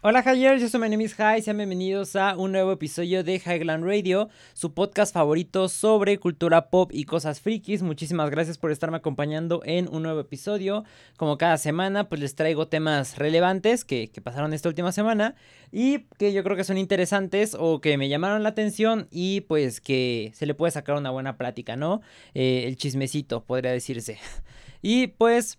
Hola Hyers, yo soy my name is High, sean bienvenidos a un nuevo episodio de Highland Radio, su podcast favorito sobre cultura pop y cosas frikis. Muchísimas gracias por estarme acompañando en un nuevo episodio. Como cada semana, pues les traigo temas relevantes que, pasaron esta última semana y que yo creo que son interesantes o que me llamaron la atención y pues que se le puede sacar una buena plática, ¿no? Eh, el chismecito, podría decirse. Y pues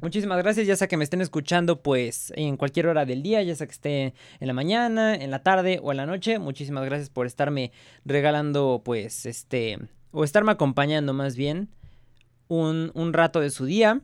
Muchísimas gracias, ya sea que me estén escuchando pues en cualquier hora del día, ya sea que esté en la mañana, en la tarde o en la noche. Muchísimas gracias por estarme regalando pues este, o estarme acompañando más bien un, un rato de su día.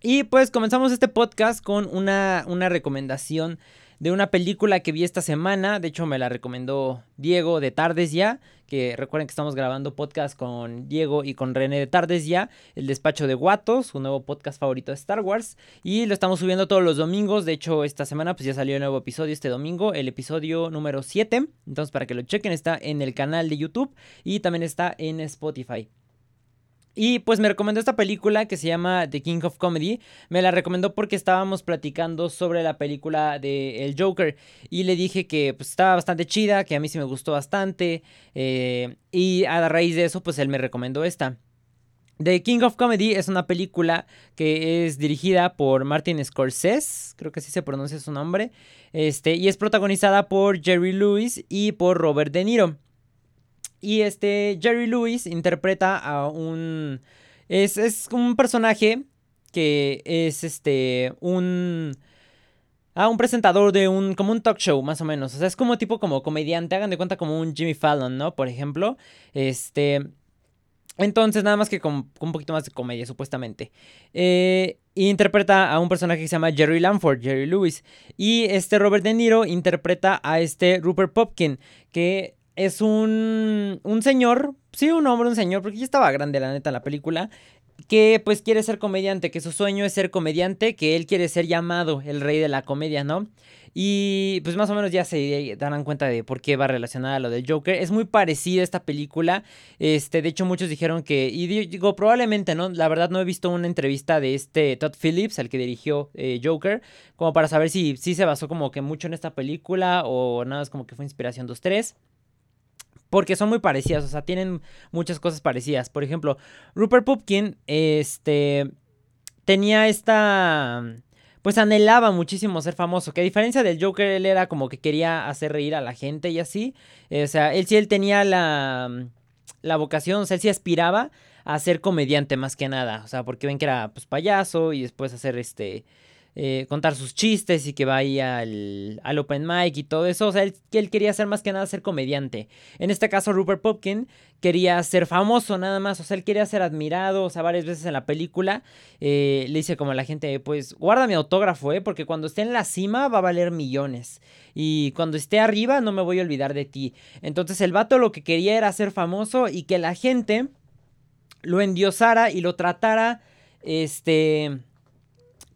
Y pues comenzamos este podcast con una, una recomendación de una película que vi esta semana. De hecho, me la recomendó Diego de Tardes Ya. Que recuerden que estamos grabando podcast con Diego y con René de Tardes Ya. El despacho de Guatos, su nuevo podcast favorito de Star Wars. Y lo estamos subiendo todos los domingos. De hecho, esta semana pues ya salió el nuevo episodio este domingo. El episodio número 7. Entonces, para que lo chequen, está en el canal de YouTube. Y también está en Spotify. Y pues me recomendó esta película que se llama The King of Comedy. Me la recomendó porque estábamos platicando sobre la película de El Joker. Y le dije que pues, estaba bastante chida, que a mí sí me gustó bastante. Eh, y a raíz de eso, pues él me recomendó esta. The King of Comedy es una película que es dirigida por Martin Scorsese, creo que así se pronuncia su nombre, este, y es protagonizada por Jerry Lewis y por Robert De Niro. Y este Jerry Lewis interpreta a un... Es, es un personaje que es este un... a un presentador de un... como un talk show, más o menos. O sea, es como tipo como comediante, hagan de cuenta como un Jimmy Fallon, ¿no? Por ejemplo. Este... Entonces, nada más que con, un poquito más de comedia, supuestamente. Eh, interpreta a un personaje que se llama Jerry Lanford, Jerry Lewis. Y este Robert De Niro interpreta a este Rupert Popkin, que es un, un señor, sí, un hombre, un señor, porque ya estaba grande la neta la película, que pues quiere ser comediante, que su sueño es ser comediante, que él quiere ser llamado el rey de la comedia, ¿no? Y pues más o menos ya se darán cuenta de por qué va relacionada a lo del Joker. Es muy parecida esta película. Este, de hecho, muchos dijeron que. Y digo, probablemente, ¿no? La verdad no he visto una entrevista de este Todd Phillips, el que dirigió eh, Joker. Como para saber si, si se basó como que mucho en esta película. O nada más como que fue inspiración 2-3. Porque son muy parecidas, o sea, tienen muchas cosas parecidas. Por ejemplo, Rupert Pupkin, este, tenía esta, pues anhelaba muchísimo ser famoso. Que a diferencia del Joker, él era como que quería hacer reír a la gente y así. o sea, él sí, él tenía la, la vocación, o sea, él sí aspiraba a ser comediante más que nada. O sea, porque ven que era, pues, payaso y después hacer, este, eh, contar sus chistes y que vaya al, al, open mic y todo eso. O sea, él, él, quería ser más que nada ser comediante. En este caso, Rupert Popkin quería ser famoso nada más. O sea, él quería ser admirado. O sea, varias veces en la película eh, le dice como a la gente, pues guarda mi autógrafo, ¿eh? Porque cuando esté en la cima va a valer millones. Y cuando esté arriba no me voy a olvidar de ti. Entonces el vato lo que quería era ser famoso y que la gente lo endiosara y lo tratara, este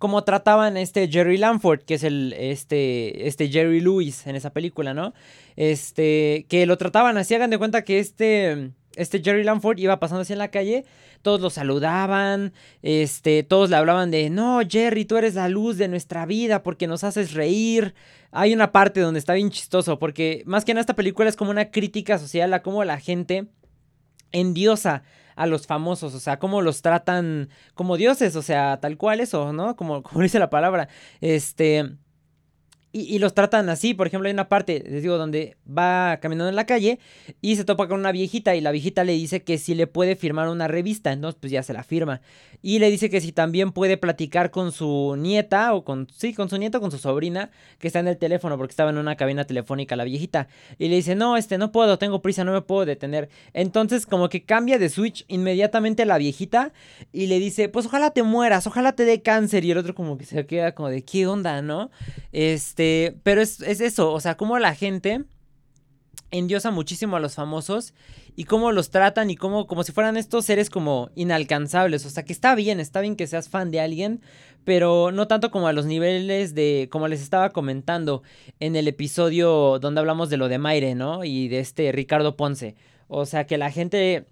como trataban este Jerry Lanford, que es el este este Jerry Lewis en esa película, ¿no? Este que lo trataban así, hagan de cuenta que este este Jerry Lanford iba pasando así en la calle, todos lo saludaban, este, todos le hablaban de, "No, Jerry, tú eres la luz de nuestra vida porque nos haces reír." Hay una parte donde está bien chistoso porque más que en esta película es como una crítica social a cómo la gente endiosa a los famosos, o sea, cómo los tratan como dioses, o sea, tal cual eso, ¿no? Como, como dice la palabra. Este. Y, los tratan así, por ejemplo, hay una parte, les digo, donde va caminando en la calle y se topa con una viejita y la viejita le dice que si le puede firmar una revista, entonces pues ya se la firma. Y le dice que si también puede platicar con su nieta o con, sí, con su nieta con su sobrina que está en el teléfono porque estaba en una cabina telefónica la viejita. Y le dice, no, este, no puedo, tengo prisa, no me puedo detener. Entonces como que cambia de switch inmediatamente la viejita y le dice, pues ojalá te mueras, ojalá te dé cáncer. Y el otro como que se queda como de, ¿qué onda, no? Este... Este, pero es, eso, o sea, cómo la gente endiosa muchísimo a los famosos y cómo los tratan y cómo como si fueran estos seres como inalcanzables, o sea, que está bien, está bien que seas fan de alguien, pero no tanto como a los niveles de como les estaba comentando en el episodio donde hablamos de lo de Maire, ¿no? Y de este Ricardo Ponce. O sea, que la gente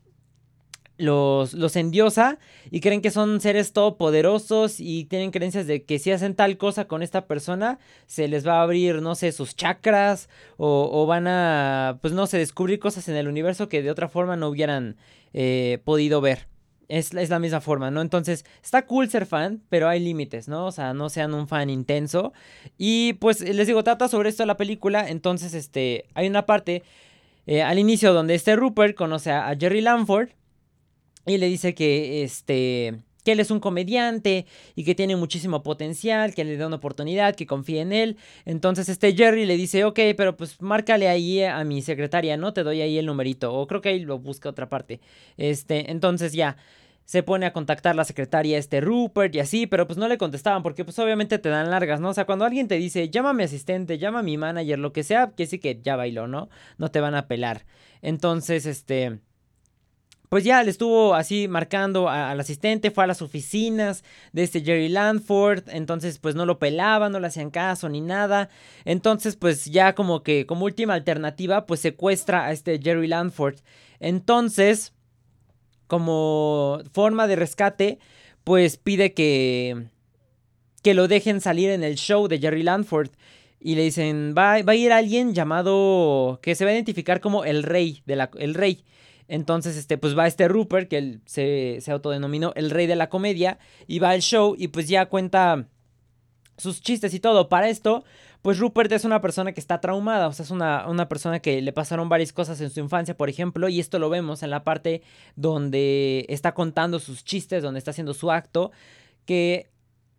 los, los endiosa y creen que son seres todopoderosos y tienen creencias de que si hacen tal cosa con esta persona, se les va a abrir, no sé, sus chakras o, van a, pues no sé, descubrir cosas en el universo que de otra forma no hubieran eh, podido ver. Es, es, la misma forma, ¿no? Entonces, está cool ser fan, pero hay límites, ¿no? O sea, no sean un fan intenso. Y pues les digo, trata sobre esto la película. Entonces, este, hay una parte eh, al inicio donde este Rupert conoce a Jerry Lanford y le dice que este que él es un comediante y que tiene muchísimo potencial, que le da una oportunidad, que confíe en él. Entonces este Jerry le dice, ok, pero pues márcale ahí a mi secretaria, ¿no? Te doy ahí el numerito. O creo que ahí lo busca otra parte. Este, entonces ya se pone a contactar la secretaria este Rupert y así, pero pues no le contestaban porque pues obviamente te dan largas, ¿no? O sea, cuando alguien te dice, llama a mi asistente, llama a mi manager, lo que sea, que sí que ya bailó, ¿no? No te van a pelar. Entonces, este pues ya le estuvo así marcando al asistente, fue a las oficinas de este Jerry Landford, entonces pues no lo pelaban, no le hacían caso ni nada, entonces pues ya como que como última alternativa pues secuestra a este Jerry Landford, entonces como forma de rescate pues pide que que lo dejen salir en el show de Jerry Landford y le dicen va, va a ir alguien llamado que se va a identificar como el rey de la el rey entonces, este, pues va este Rupert, que él se, se autodenominó el rey de la comedia, y va al show y pues ya cuenta sus chistes y todo. Para esto, pues Rupert es una persona que está traumada, o sea, es una, una, persona que le pasaron varias cosas en su infancia, por ejemplo, y esto lo vemos en la parte donde está contando sus chistes, donde está haciendo su acto, que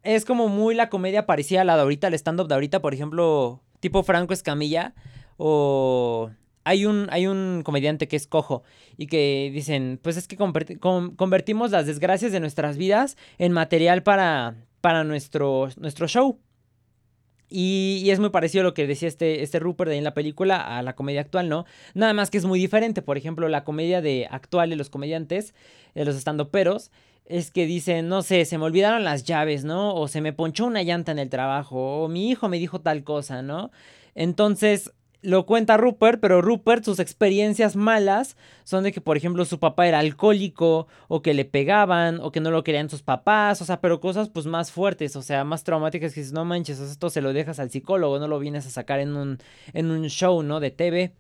es como muy la comedia parecida a la de ahorita, el stand-up de ahorita, por ejemplo, tipo Franco Escamilla, o hay un, hay un comediante que es cojo y que dicen, pues es que convertimos las desgracias de nuestras vidas en material para, para nuestro, nuestro show. Y, es muy parecido a lo que decía este, este Rupert de en la película a la comedia actual, ¿no? Nada más que es muy diferente. Por ejemplo, la comedia de actual de los comediantes, de los estandoperos, es que dicen, no sé, se me olvidaron las llaves, ¿no? O se me ponchó una llanta en el trabajo, o mi hijo me dijo tal cosa, ¿no? Entonces, lo cuenta Rupert, pero Rupert, sus experiencias malas son de que, por ejemplo, su papá era alcohólico, o que le pegaban, o que no lo querían sus papás, o sea, pero cosas pues más fuertes, o sea, más traumáticas que dices, no manches, esto se lo dejas al psicólogo, no lo vienes a sacar en un, en un show, ¿no? De TV.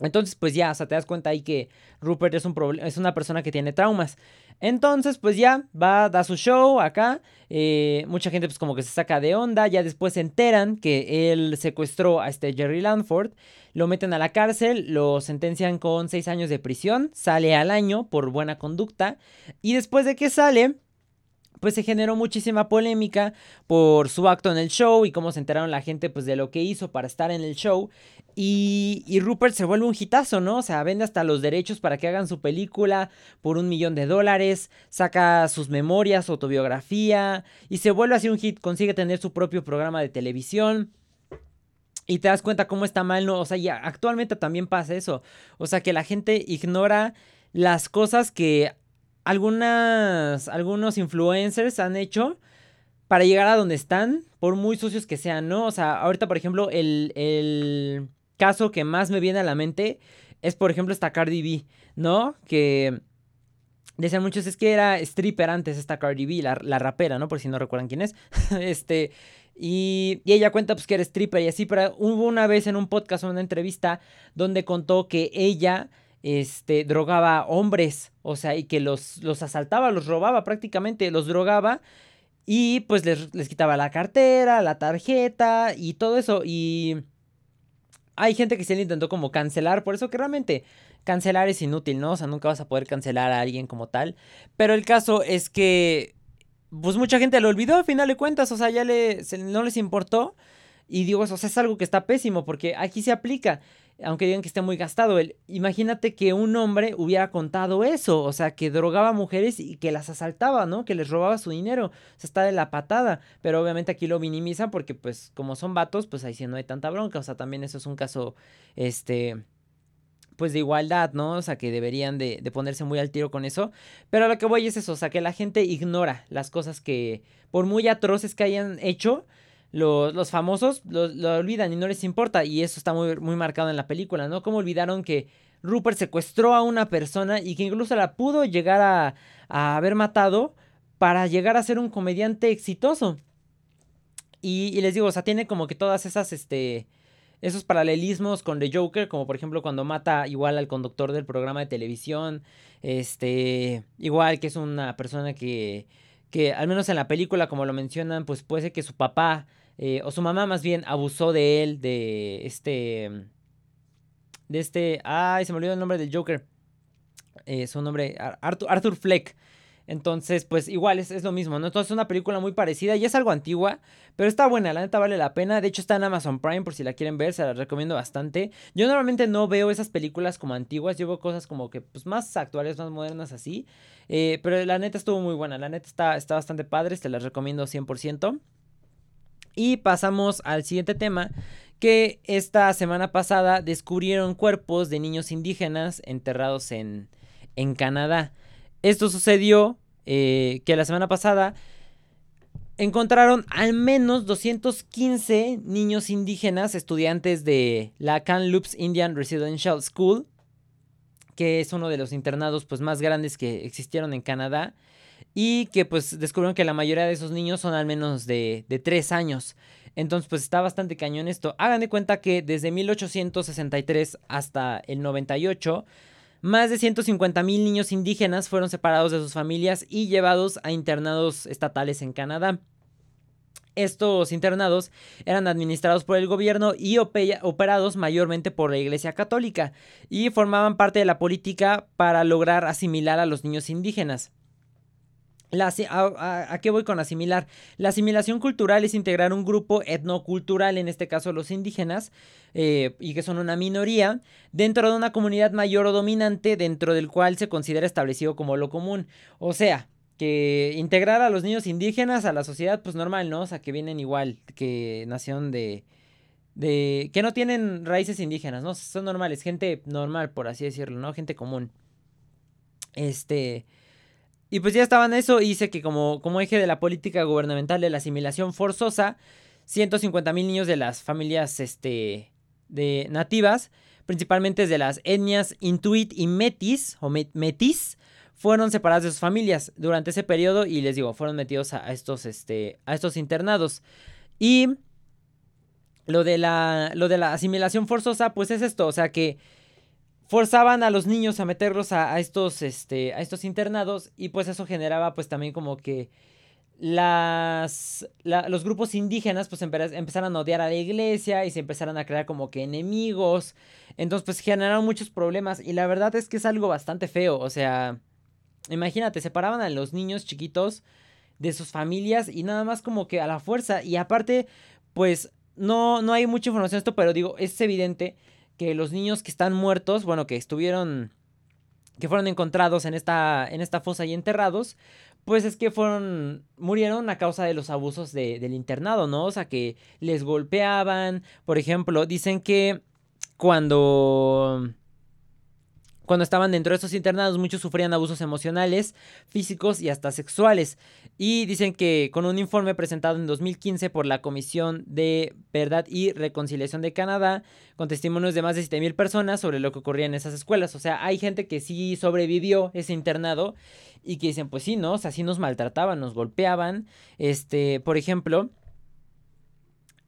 Entonces, pues ya, o sea, te das cuenta ahí que Rupert es, un es una persona que tiene traumas. Entonces, pues ya, va, da su show acá. Eh, mucha gente pues como que se saca de onda. Ya después se enteran que él secuestró a este Jerry Lanford. Lo meten a la cárcel, lo sentencian con seis años de prisión. Sale al año por buena conducta. Y después de que sale, pues se generó muchísima polémica por su acto en el show y cómo se enteraron la gente pues de lo que hizo para estar en el show. Y, y, Rupert se vuelve un hitazo, ¿no? O sea, vende hasta los derechos para que hagan su película por un millón de dólares, saca sus memorias, su autobiografía y se vuelve así un hit, consigue tener su propio programa de televisión. Y te das cuenta cómo está mal, ¿no? O sea, ya actualmente también pasa eso. O sea, que la gente ignora las cosas que algunas, algunos influencers han hecho para llegar a donde están, por muy sucios que sean, ¿no? O sea, ahorita, por ejemplo, el, el caso que más me viene a la mente es, por ejemplo, esta Cardi B, ¿no? Que decían muchos, es que era stripper antes esta Cardi B, la, la rapera, ¿no? Por si no recuerdan quién es. este... Y, y, ella cuenta pues que era stripper y así, pero hubo una vez en un podcast o una entrevista donde contó que ella este, drogaba hombres, o sea, y que los, los asaltaba, los robaba prácticamente, los drogaba y pues les, les quitaba la cartera, la tarjeta y todo eso. Y hay gente que se le intentó como cancelar, por eso que realmente cancelar es inútil, ¿no? O sea, nunca vas a poder cancelar a alguien como tal. Pero el caso es que, pues mucha gente lo olvidó al final de cuentas, o sea, ya le, no les importó. Y digo, eso o sea, es algo que está pésimo porque aquí se aplica aunque digan que esté muy gastado, el, imagínate que un hombre hubiera contado eso, o sea, que drogaba mujeres y que las asaltaba, ¿no? Que les robaba su dinero, o sea, está de la patada, pero obviamente aquí lo minimizan porque pues como son vatos, pues ahí sí no hay tanta bronca, o sea, también eso es un caso, este, pues de igualdad, ¿no? O sea, que deberían de, de, ponerse muy al tiro con eso. Pero lo que voy es eso, o sea, que la gente ignora las cosas que, por muy atroces que hayan hecho, los, famosos lo, olvidan y no les importa. Y eso está muy, muy marcado en la película, ¿no? Como olvidaron que Rupert secuestró a una persona y que incluso la pudo llegar a, a haber matado para llegar a ser un comediante exitoso. Y, les digo, o sea, tiene como que todas esas, este, esos paralelismos con The Joker, como por ejemplo cuando mata igual al conductor del programa de televisión, este, igual que es una persona que, que al menos en la película, como lo mencionan, pues puede ser que su papá, eh, o su mamá más bien, abusó de él, de este, de este, ay, se me olvidó el nombre del Joker, eh, su nombre, Arthur, Fleck. Entonces, pues igual es, lo mismo, ¿no? Entonces es una película muy parecida y es algo antigua, pero está buena, la neta vale la pena. De hecho está en Amazon Prime por si la quieren ver, se la recomiendo bastante. Yo normalmente no veo esas películas como antiguas, yo veo cosas como que pues más actuales, más modernas así. Eh, pero la neta estuvo muy buena, la neta está, está bastante padre, te la recomiendo 100%. Y pasamos al siguiente tema, que esta semana pasada descubrieron cuerpos de niños indígenas enterrados en, en Canadá. Esto sucedió eh, que la semana pasada encontraron al menos 215 niños indígenas, estudiantes de la Kamloops Indian Residential School, que es uno de los internados pues, más grandes que existieron en Canadá, y que pues descubrieron que la mayoría de esos niños son al menos de, de 3 años. Entonces, pues está bastante cañón esto. Hagan de cuenta que desde 1863 hasta el 98 más de 150 mil niños indígenas fueron separados de sus familias y llevados a internados estatales en Canadá. Estos internados eran administrados por el gobierno y operados mayormente por la Iglesia Católica y formaban parte de la política para lograr asimilar a los niños indígenas. A, qué voy con asimilar? La asimilación cultural es integrar un grupo etnocultural, en este caso los indígenas, eh, y que son una minoría, dentro de una comunidad mayor o dominante dentro del cual se considera establecido como lo común. O sea, que integrar a los niños indígenas a la sociedad, pues normal, ¿no? O sea, que vienen igual, que nación de... de que no tienen raíces indígenas, ¿no? Son normales, gente normal, por así decirlo, ¿no? Gente común. Este... Y pues ya estaban eso, y dice que como, como eje de la política gubernamental de la asimilación forzosa, 150 mil niños de las familias, este, de nativas, principalmente de las etnias Intuit y Metis, o Metis, fueron separadas de sus familias durante ese periodo y les digo, fueron metidos a, estos, este, a estos internados. Y lo de, la, lo de la asimilación forzosa, pues es esto, o sea que forzaban a los niños a meterlos a, estos, este, a estos internados y pues eso generaba pues también como que las, los grupos indígenas pues empezaron a odiar a la iglesia y se empezaron a crear como que enemigos. Entonces pues generaron muchos problemas y la verdad es que es algo bastante feo. O sea, imagínate, separaban a los niños chiquitos de sus familias y nada más como que a la fuerza. Y aparte pues no, no hay mucha información de esto, pero digo, es evidente que los niños que están muertos, bueno, que estuvieron que fueron encontrados en esta, en esta fosa y enterrados, pues es que fueron, murieron a causa de los abusos de, del internado, ¿no? O sea, que les golpeaban, por ejemplo, dicen que cuando cuando estaban dentro de estos internados, muchos sufrían abusos emocionales, físicos y hasta sexuales. Y dicen que con un informe presentado en 2015 por la Comisión de Verdad y Reconciliación de Canadá, con testimonios de más de 7.000 personas sobre lo que ocurría en esas escuelas. O sea, hay gente que sí sobrevivió ese internado y que dicen, pues sí, ¿no? O sea, sí nos maltrataban, nos golpeaban. Este, por ejemplo,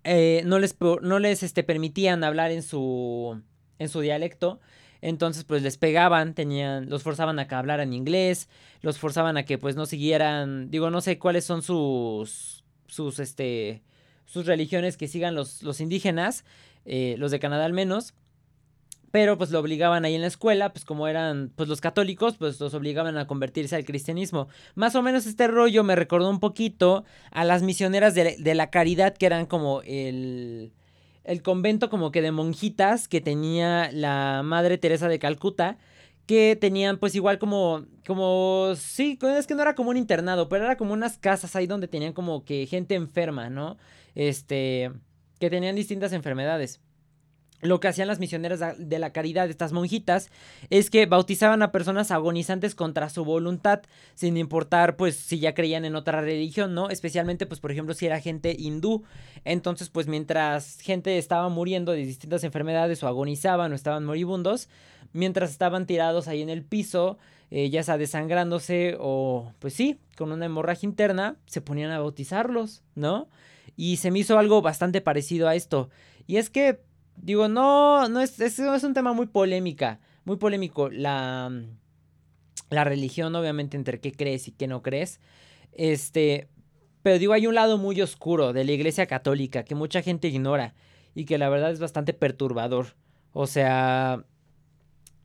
eh, no les, no les este, permitían hablar en su, en su dialecto entonces, pues les pegaban, tenían, los forzaban a que hablaran inglés, los forzaban a que pues no siguieran, digo, no sé cuáles son sus, sus, este, sus religiones que sigan los, los indígenas, eh, los de Canadá al menos. Pero pues lo obligaban ahí en la escuela, pues como eran pues los católicos, pues los obligaban a convertirse al cristianismo. Más o menos este rollo me recordó un poquito a las misioneras de, de la caridad que eran como el el convento como que de monjitas que tenía la Madre Teresa de Calcuta, que tenían pues igual como, como, sí, es que no era como un internado, pero era como unas casas ahí donde tenían como que gente enferma, ¿no? Este, que tenían distintas enfermedades lo que hacían las misioneras de la caridad, estas monjitas, es que bautizaban a personas agonizantes contra su voluntad, sin importar pues si ya creían en otra religión, ¿no? Especialmente pues por ejemplo si era gente hindú. Entonces pues mientras gente estaba muriendo de distintas enfermedades o agonizaban o estaban moribundos, mientras estaban tirados ahí en el piso, eh, ya sea desangrándose o, pues sí, con una hemorragia interna, se ponían a bautizarlos, ¿no? Y se me hizo algo bastante parecido a esto. Y es que, digo, no, no es, es, es un tema muy polémica, muy polémico. La, la religión, obviamente, entre qué crees y qué no crees. Este, pero digo, hay un lado muy oscuro de la iglesia católica que mucha gente ignora y que la verdad es bastante perturbador. O sea,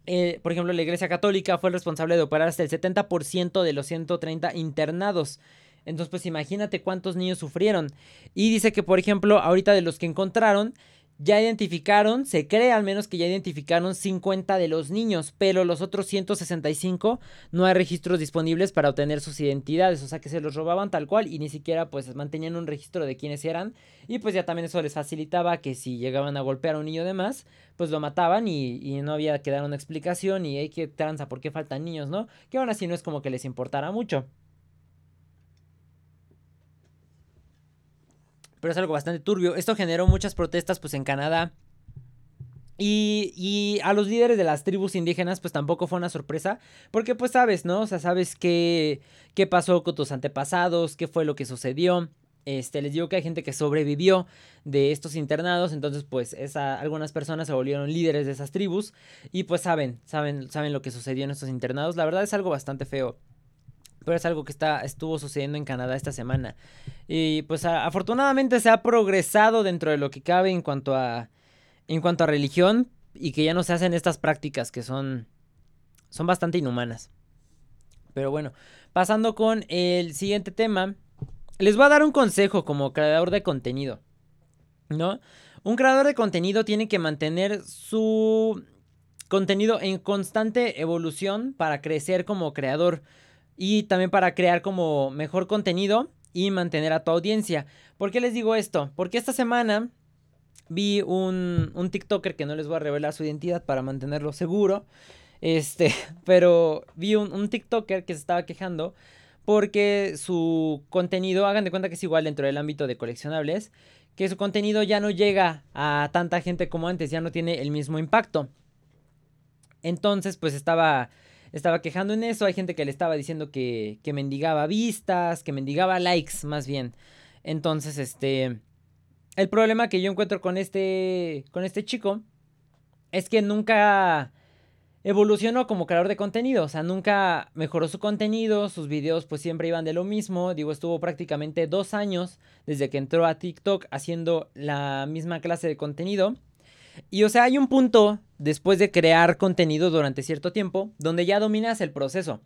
eh, por ejemplo, la Iglesia Católica fue responsable de operar hasta el 70% de los 130 internados. Entonces, pues imagínate cuántos niños sufrieron. Y dice que, por ejemplo, ahorita de los que encontraron, ya identificaron, se cree al menos que ya identificaron 50 de los niños, pero los otros 165 no hay registros disponibles para obtener sus identidades, o sea que se los robaban tal cual y ni siquiera pues mantenían un registro de quiénes eran y pues ya también eso les facilitaba que si llegaban a golpear a un niño de más, pues lo mataban y, no había que dar una explicación y hay que tranza, ¿por qué faltan niños, no? Que aún así no es como que les importara mucho. Pero es algo bastante turbio. Esto generó muchas protestas pues en Canadá. Y, y, a los líderes de las tribus indígenas pues tampoco fue una sorpresa, porque pues sabes, ¿no? O sea, sabes qué, qué pasó con tus antepasados, qué fue lo que sucedió. Este, les digo que hay gente que sobrevivió de estos internados, entonces pues esa, algunas personas se volvieron líderes de esas tribus y pues saben, saben, saben lo que sucedió en estos internados. La verdad es algo bastante feo pero es algo que está, estuvo sucediendo en Canadá esta semana. Y pues afortunadamente se ha progresado dentro de lo que cabe en cuanto a, en cuanto a religión y que ya no se hacen estas prácticas que son, son bastante inhumanas. Pero bueno, pasando con el siguiente tema, les voy a dar un consejo como creador de contenido, ¿no? Un creador de contenido tiene que mantener su contenido en constante evolución para crecer como creador y también para crear como mejor contenido y mantener a tu audiencia. ¿Por qué les digo esto? Porque esta semana vi un, un TikToker que no les voy a revelar su identidad para mantenerlo seguro. Este, pero vi un, un TikToker que se estaba quejando porque su contenido, hagan de cuenta que es igual dentro del ámbito de coleccionables, que su contenido ya no llega a tanta gente como antes, ya no tiene el mismo impacto. Entonces, pues estaba estaba quejando en eso. Hay gente que le estaba diciendo que, que mendigaba vistas, que mendigaba likes, más bien. Entonces, este. El problema que yo encuentro con este. con este chico. Es que nunca evolucionó como creador de contenido. O sea, nunca mejoró su contenido. Sus videos, pues siempre iban de lo mismo. Digo, estuvo prácticamente dos años desde que entró a TikTok haciendo la misma clase de contenido. Y o sea, hay un punto después de crear contenido durante cierto tiempo donde ya dominas el proceso.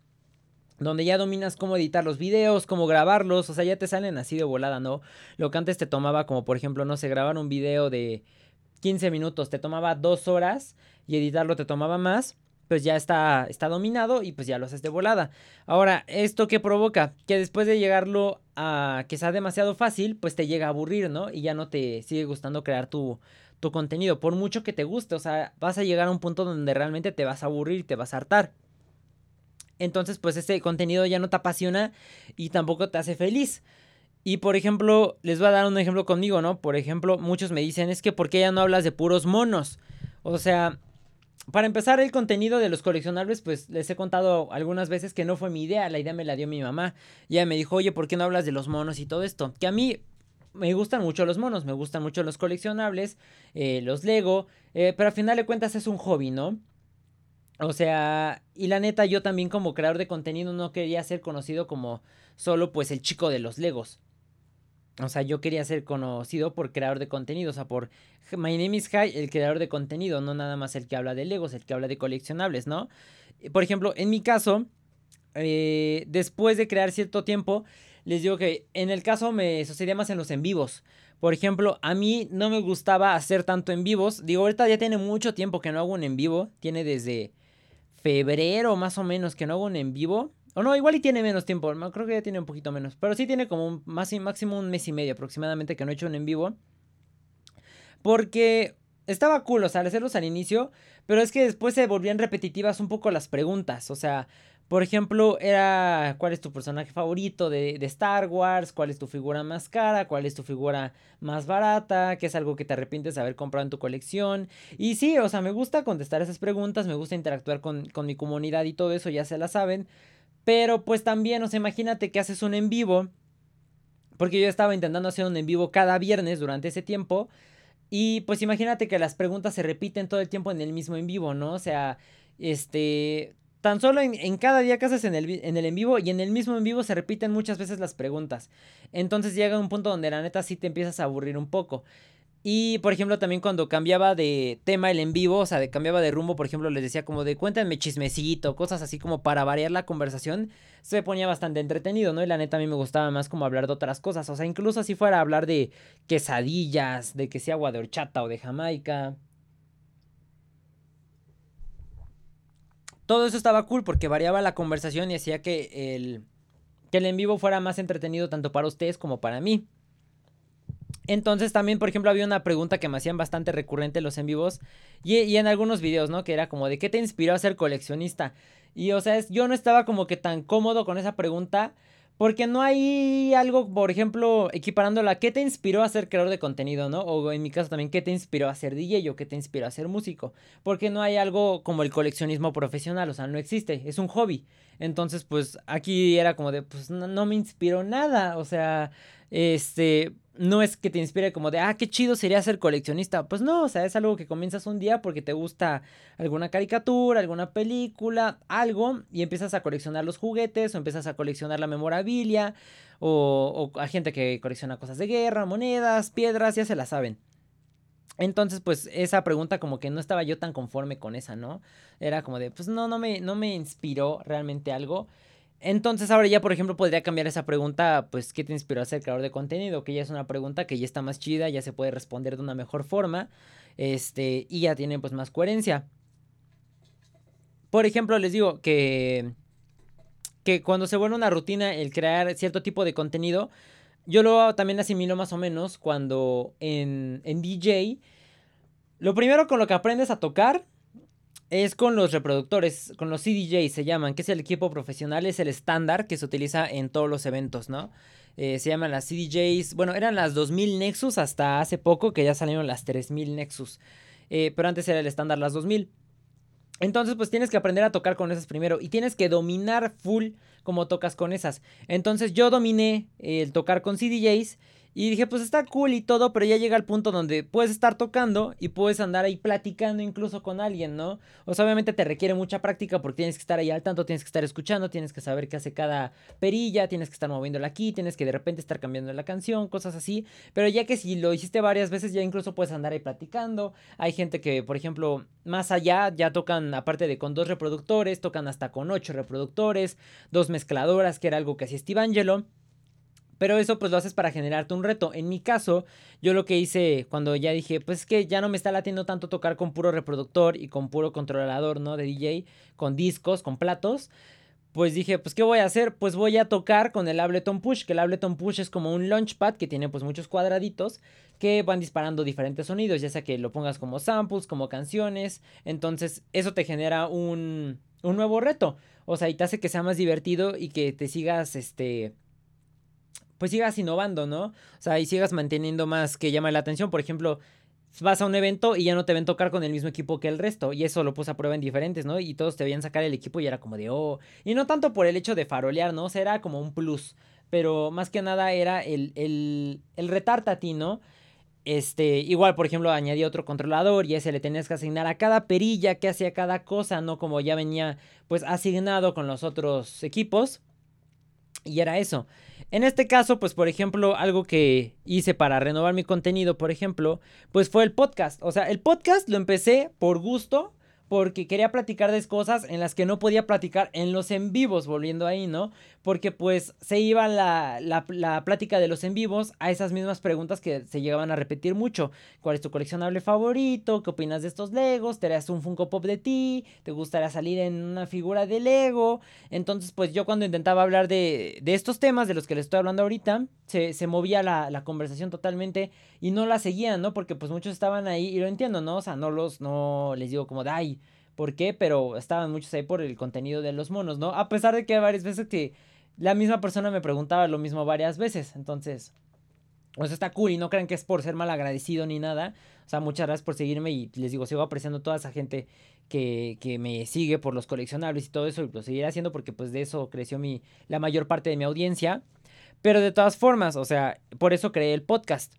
Donde ya dominas cómo editar los videos, cómo grabarlos, o sea, ya te salen así de volada, ¿no? Lo que antes te tomaba como por ejemplo, no sé, grabar un video de 15 minutos, te tomaba dos horas y editarlo te tomaba más, pues ya está, está dominado y pues ya lo haces de volada. Ahora, ¿esto qué provoca? Que después de llegarlo a que sea demasiado fácil, pues te llega a aburrir, ¿no? Y ya no te sigue gustando crear tu, tu contenido, por mucho que te guste, o sea, vas a llegar a un punto donde realmente te vas a aburrir y te vas a hartar. Entonces, pues ese contenido ya no te apasiona y tampoco te hace feliz. Y por ejemplo, les voy a dar un ejemplo conmigo, ¿no? Por ejemplo, muchos me dicen, es que ¿por qué ya no hablas de puros monos? O sea, para empezar el contenido de los coleccionables, pues les he contado algunas veces que no fue mi idea, la idea me la dio mi mamá. Y ella me dijo, oye, ¿por qué no hablas de los monos y todo esto? Que a mí me gustan mucho los monos, me gustan mucho los coleccionables, eh, los Lego, eh, pero al final de cuentas es un hobby, ¿no? O sea, y la neta yo también como creador de contenido no quería ser conocido como solo pues el chico de los Legos. O sea, yo quería ser conocido por creador de contenido, o sea, por My Name is High, el creador de contenido, no nada más el que habla de Legos, el que habla de coleccionables, ¿no? Por ejemplo, en mi caso, eh, después de crear cierto tiempo, les digo que en el caso me sucedía más en los en vivos. Por ejemplo, a mí no me gustaba hacer tanto en vivos. Digo, ahorita ya tiene mucho tiempo que no hago un en vivo. Tiene desde febrero más o menos que no hago un en vivo. O no, igual y tiene menos tiempo. Creo que ya tiene un poquito menos. Pero sí tiene como más, máximo un mes y medio aproximadamente que no he hecho un en vivo. Porque estaba cool, o sea, hacerlos al inicio. Pero es que después se volvían repetitivas un poco las preguntas. O sea, Por ejemplo, era cuál es tu personaje favorito de, de, Star Wars, cuál es tu figura más cara, cuál es tu figura más barata, qué es algo que te arrepientes de haber comprado en tu colección. Y sí, o sea, me gusta contestar esas preguntas, me gusta interactuar con, con mi comunidad y todo eso, ya se la saben. Pero pues también, o sea, imagínate que haces un en vivo. Porque yo estaba intentando hacer un en vivo cada viernes durante ese tiempo. Y pues imagínate que las preguntas se repiten todo el tiempo en el mismo en vivo, ¿no? O sea, este, tan solo en, cada día que haces en el, en el en vivo y en el mismo en vivo se repiten muchas veces las preguntas. Entonces llega un punto donde la neta sí te empiezas a aburrir un poco. Y por ejemplo también cuando cambiaba de tema el en vivo, o sea, de, cambiaba de rumbo, por ejemplo, les decía como de cuéntame chismecito, cosas así como para variar la conversación, se ponía bastante entretenido, ¿no? Y la neta a mí me gustaba más como hablar de otras cosas, o sea, incluso si fuera a hablar de quesadillas, de que sea agua de horchata o de Jamaica. Todo eso estaba cool porque variaba la conversación y hacía que el, que el en vivo fuera más entretenido tanto para ustedes como para mí. Entonces también, por ejemplo, había una pregunta que me hacían bastante recurrente los en vivos y, en algunos videos, ¿no? Que era como de qué te inspiró a ser coleccionista. Y o sea, yo no estaba como que tan cómodo con esa pregunta porque no hay algo, por ejemplo, equiparándola, ¿qué te inspiró a ser creador de contenido, no? O en mi caso también, ¿qué te inspiró a ser DJ o qué te inspiró a ser músico? Porque no hay algo como el coleccionismo profesional, o sea, no existe, es un hobby. Entonces, pues aquí era como de, pues no, no me inspiró nada, o sea, este, no es que te inspire como de, ah, qué chido sería ser coleccionista. Pues no, o sea, es algo que comienzas un día porque te gusta alguna caricatura, alguna película, algo, y empiezas a coleccionar los juguetes o empiezas a coleccionar la memorabilia o, o a gente que colecciona cosas de guerra, monedas, piedras, ya se la saben. Entonces, pues esa pregunta como que no estaba yo tan conforme con esa, ¿no? Era como de, pues no, no me, no me inspiró realmente algo. Entonces ahora ya, por ejemplo, podría cambiar esa pregunta, pues, ¿qué te inspiró a ser creador de contenido? Que ya es una pregunta que ya está más chida, ya se puede responder de una mejor forma, este, y ya tiene pues más coherencia. Por ejemplo, les digo que, que cuando se vuelve una rutina el crear cierto tipo de contenido, yo lo también asimilo más o menos cuando en, en DJ, lo primero con lo que aprendes a tocar es con los reproductores, con los CDJs se llaman, que es el equipo profesional, es el estándar que se utiliza en todos los eventos, ¿no? Eh, se llaman las CDJs, bueno, eran las 2000 Nexus hasta hace poco que ya salieron las 3000 Nexus, eh, pero antes era el estándar las 2000. Entonces, pues tienes que aprender a tocar con esas primero y tienes que dominar full como tocas con esas. Entonces yo dominé el tocar con CDJs y dije, pues está cool y todo, pero ya llega el punto donde puedes estar tocando y puedes andar ahí platicando incluso con alguien, ¿no? O sea, obviamente te requiere mucha práctica porque tienes que estar ahí al tanto, tienes que estar escuchando, tienes que saber qué hace cada perilla, tienes que estar moviéndola aquí, tienes que de repente estar cambiando la canción, cosas así. Pero ya que si lo hiciste varias veces, ya incluso puedes andar ahí platicando. Hay gente que, por ejemplo, más allá ya tocan, aparte de con dos reproductores, tocan hasta con ocho reproductores, dos mezcladoras, que era algo que hacía Steve Angelo. Pero eso pues lo haces para generarte un reto. En mi caso, yo lo que hice cuando ya dije, pues es que ya no me está latiendo tanto tocar con puro reproductor y con puro controlador, ¿no? De DJ, con discos, con platos. Pues dije, pues ¿qué voy a hacer? Pues voy a tocar con el Ableton Push, que el Ableton Push es como un launchpad que tiene pues muchos cuadraditos que van disparando diferentes sonidos, ya sea que lo pongas como samples, como canciones. Entonces eso te genera un, un nuevo reto. O sea, y te hace que sea más divertido y que te sigas, este, pues sigas innovando, ¿no? O sea, y sigas manteniendo más que llama la atención. Por ejemplo, vas a un evento y ya no te ven tocar con el mismo equipo que el resto. Y eso lo puse a prueba en diferentes, ¿no? Y todos te veían sacar el equipo y era como de, oh. Y no tanto por el hecho de farolear, ¿no? O sea, era como un plus. Pero más que nada era el, el, el a ti, ¿no? Este, igual, por ejemplo, añadí otro controlador y ese le tenías que asignar a cada perilla que hacía cada cosa, ¿no? Como ya venía, pues, asignado con los otros equipos. Y era eso. En este caso, pues por ejemplo, algo que hice para renovar mi contenido, por ejemplo, pues fue el podcast. O sea, el podcast lo empecé por gusto porque quería platicar de cosas en las que no podía platicar en los en vivos, volviendo ahí, ¿no? Porque pues se iba la, la, plática de los en vivos a esas mismas preguntas que se llegaban a repetir mucho. ¿Cuál es tu coleccionable favorito? ¿Qué opinas de estos Legos? ¿Te harías un Funko Pop de ti? ¿Te gustaría salir en una figura de Lego? Entonces pues yo cuando intentaba hablar de, de estos temas de los que les estoy hablando ahorita, se, se movía la, la, conversación totalmente y no la seguían, ¿no? Porque pues muchos estaban ahí y lo entiendo, ¿no? O sea, no los, no les digo como ay, por qué, pero estaban muchos ahí por el contenido de los monos, ¿no? A pesar de que varias veces que la misma persona me preguntaba lo mismo varias veces, entonces, pues está cool y no crean que es por ser mal agradecido ni nada. O sea, muchas gracias por seguirme y les digo, sigo apreciando toda esa gente que, que me sigue por los coleccionables y todo eso y lo seguiré haciendo porque pues de eso creció mi, la mayor parte de mi audiencia. Pero de todas formas, o sea, por eso creé el podcast.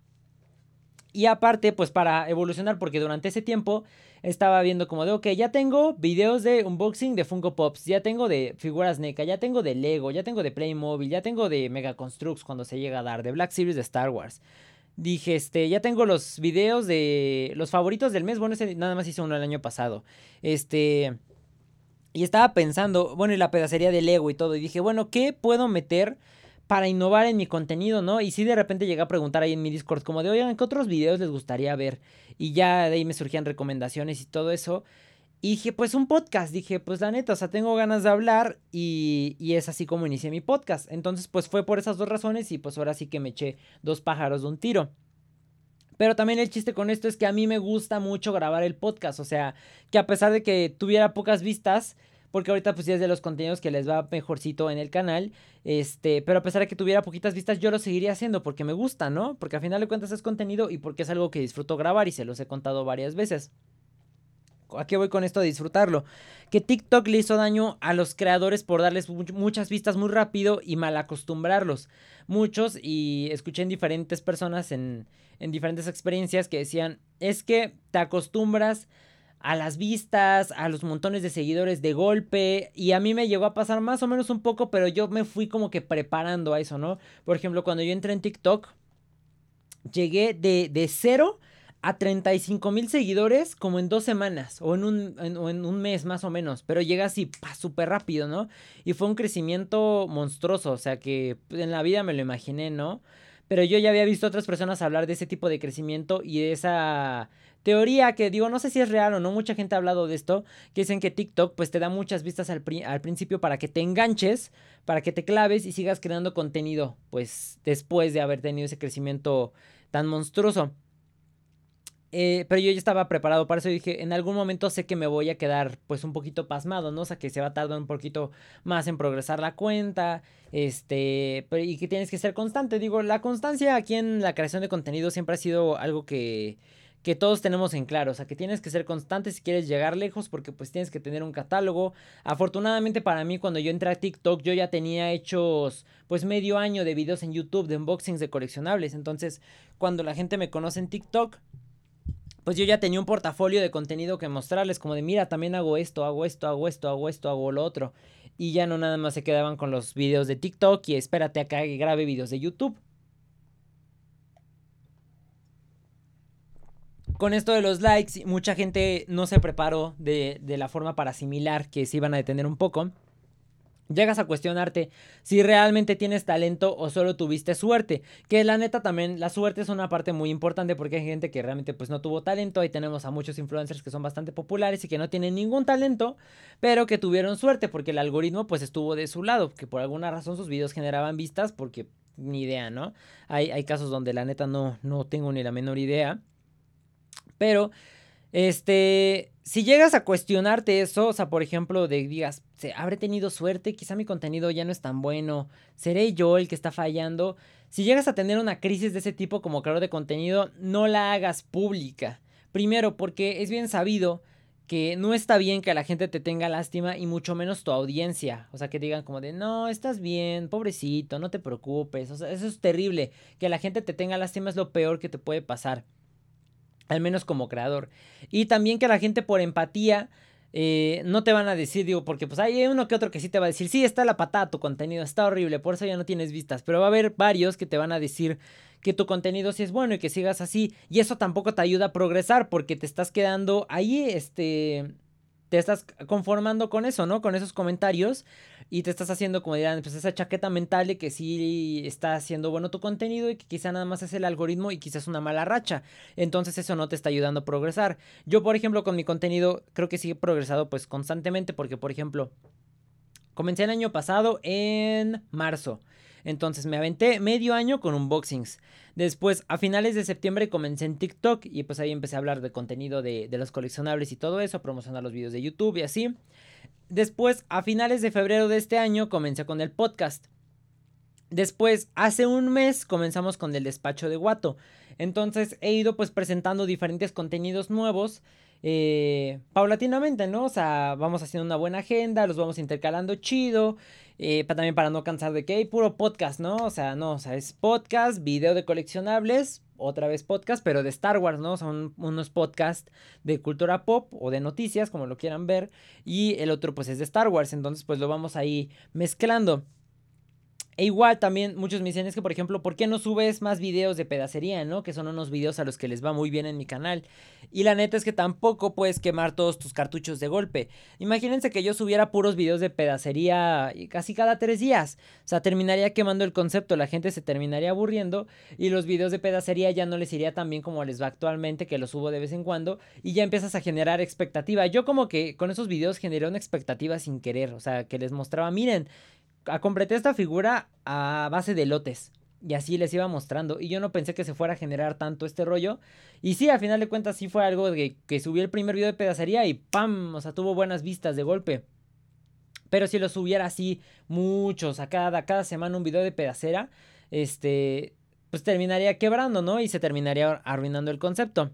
Y aparte, pues para evolucionar, porque durante ese tiempo estaba viendo como de, ok, ya tengo videos de unboxing de Funko Pops, ya tengo de figuras NECA, ya tengo de Lego, ya tengo de Playmobil, ya tengo de Mega Constructs cuando se llega a dar, de Black Series de Star Wars. Dije, este, ya tengo los videos de los favoritos del mes. Bueno, ese nada más hice uno el año pasado. Este. Y estaba pensando, bueno, y la pedacería de Lego y todo. Y dije, bueno, ¿qué puedo meter para innovar en mi contenido, ¿no? Y si de repente llegué a preguntar ahí en mi Discord como de, oigan, ¿qué otros videos les gustaría ver? Y ya de ahí me surgían recomendaciones y todo eso. Y dije, pues un podcast. Dije, pues la neta, o sea, tengo ganas de hablar y, y, es así como inicié mi podcast. Entonces, pues fue por esas dos razones y pues ahora sí que me eché dos pájaros de un tiro. Pero también el chiste con esto es que a mí me gusta mucho grabar el podcast. O sea, que a pesar de que tuviera pocas vistas, porque ahorita pues ya es de los contenidos que les va mejorcito en el canal, este, pero a pesar de que tuviera poquitas vistas, yo lo seguiría haciendo porque me gusta, ¿no? Porque al final de cuentas es contenido y porque es algo que disfruto grabar y se los he contado varias veces. ¿A qué voy con esto de disfrutarlo? Que TikTok le hizo daño a los creadores por darles muchas vistas muy rápido y mal acostumbrarlos. Muchos, y escuché en diferentes personas en, en diferentes experiencias que decían, es que te acostumbras a las vistas, a los montones de seguidores de golpe. Y a mí me llegó a pasar más o menos un poco, pero yo me fui como que preparando a eso, ¿no? Por ejemplo, cuando yo entré en TikTok, llegué de, de cero a 35 mil seguidores como en dos semanas o en, un, en, en un mes más o menos, pero llega así súper rápido, ¿no? Y fue un crecimiento monstruoso, o sea que en la vida me lo imaginé, ¿no? Pero yo ya había visto otras personas hablar de ese tipo de crecimiento y de esa teoría que digo, no sé si es real o no, mucha gente ha hablado de esto, que dicen que TikTok pues te da muchas vistas al, al, principio para que te enganches, para que te claves y sigas creando contenido, pues después de haber tenido ese crecimiento tan monstruoso. Eh, pero yo ya estaba preparado para eso y dije, en algún momento sé que me voy a quedar pues un poquito pasmado, ¿no? O sea, que se va a tardar un poquito más en progresar la cuenta, este, pero, y que tienes que ser constante. Digo, la constancia aquí en la creación de contenido siempre ha sido algo que que todos tenemos en claro, o sea, que tienes que ser constante si quieres llegar lejos porque pues tienes que tener un catálogo. Afortunadamente para mí cuando yo entré a TikTok yo ya tenía hechos pues medio año de videos en YouTube de unboxings de coleccionables, entonces cuando la gente me conoce en TikTok pues yo ya tenía un portafolio de contenido que mostrarles, como de mira, también hago esto, hago esto, hago esto, hago esto, hago lo otro. Y ya no nada más se quedaban con los videos de TikTok y espérate acá que grabe videos de YouTube. Con esto de los likes, mucha gente no se preparó de, de, la forma para asimilar que se iban a detener un poco. Llegas a cuestionarte si realmente tienes talento o solo tuviste suerte. Que la neta también, la suerte es una parte muy importante porque hay gente que realmente pues no tuvo talento. Ahí tenemos a muchos influencers que son bastante populares y que no tienen ningún talento, pero que tuvieron suerte porque el algoritmo pues estuvo de su lado. Que por alguna razón sus videos generaban vistas porque ni idea, ¿no? Hay, hay casos donde la neta no, no tengo ni la menor idea. Pero, este, si llegas a cuestionarte eso, o sea, por ejemplo, de digas, ¿se habré tenido suerte? Quizá mi contenido ya no es tan bueno. ¿Seré yo el que está fallando? Si llegas a tener una crisis de ese tipo como creador de contenido, no la hagas pública. Primero, porque es bien sabido que no está bien que la gente te tenga lástima y mucho menos tu audiencia. O sea, que digan como de, no, estás bien, pobrecito, no te preocupes. O sea, eso es terrible. Que la gente te tenga lástima es lo peor que te puede pasar. Al menos como creador. Y también que la gente por empatía eh, no te van a decir, digo, porque pues hay uno que otro que sí te va a decir, sí, está la patada tu contenido, está horrible, por eso ya no tienes vistas. Pero va a haber varios que te van a decir que tu contenido sí es bueno y que sigas así. Y eso tampoco te ayuda a progresar porque te estás quedando ahí, este, te estás conformando con eso, ¿no? Con esos comentarios y te estás haciendo, como dirán, pues esa chaqueta mental de que sí está haciendo bueno tu contenido y que quizá nada más es el algoritmo y quizás una mala racha. Entonces eso no te está ayudando a progresar. Yo, por ejemplo, con mi contenido creo que sí he progresado pues constantemente porque, por ejemplo, comencé el año pasado en marzo. Entonces me aventé medio año con unboxings. Después, a finales de septiembre comencé en TikTok y pues ahí empecé a hablar de contenido de, de los coleccionables y todo eso, a promocionar los videos de YouTube y así. Después, a finales de febrero de este año, comencé con el podcast. Después, hace un mes, comenzamos con el despacho de Guato. Entonces, he ido pues presentando diferentes contenidos nuevos. Eh, paulatinamente, ¿no? O sea, vamos haciendo una buena agenda, los vamos intercalando chido. Eh, también para no cansar de que hay puro podcast, ¿no? O sea, no, o sea, es podcast, video de coleccionables, otra vez podcast, pero de Star Wars, ¿no? Son unos podcasts de cultura pop o de noticias, como lo quieran ver, y el otro pues es de Star Wars, entonces pues lo vamos ahí mezclando. E igual también muchos me dicen es que, por ejemplo, ¿por qué no subes más videos de pedacería, no? Que son unos videos a los que les va muy bien en mi canal. Y la neta es que tampoco puedes quemar todos tus cartuchos de golpe. Imagínense que yo subiera puros videos de pedacería casi cada tres días. O sea, terminaría quemando el concepto, la gente se terminaría aburriendo y los videos de pedacería ya no les iría tan bien como les va actualmente, que los subo de vez en cuando y ya empiezas a generar expectativa. Yo como que con esos videos generé una expectativa sin querer, o sea, que les mostraba, miren, completé esta figura a base de lotes. Y así les iba mostrando. Y yo no pensé que se fuera a generar tanto este rollo. Y sí, al final de cuentas sí fue algo que subí el primer video de pedacería y ¡pam! O sea, tuvo buenas vistas de golpe. Pero si lo subiera así muchos, a cada, cada semana un video de pedacera, este, pues terminaría quebrando, ¿no? Y se terminaría arruinando el concepto.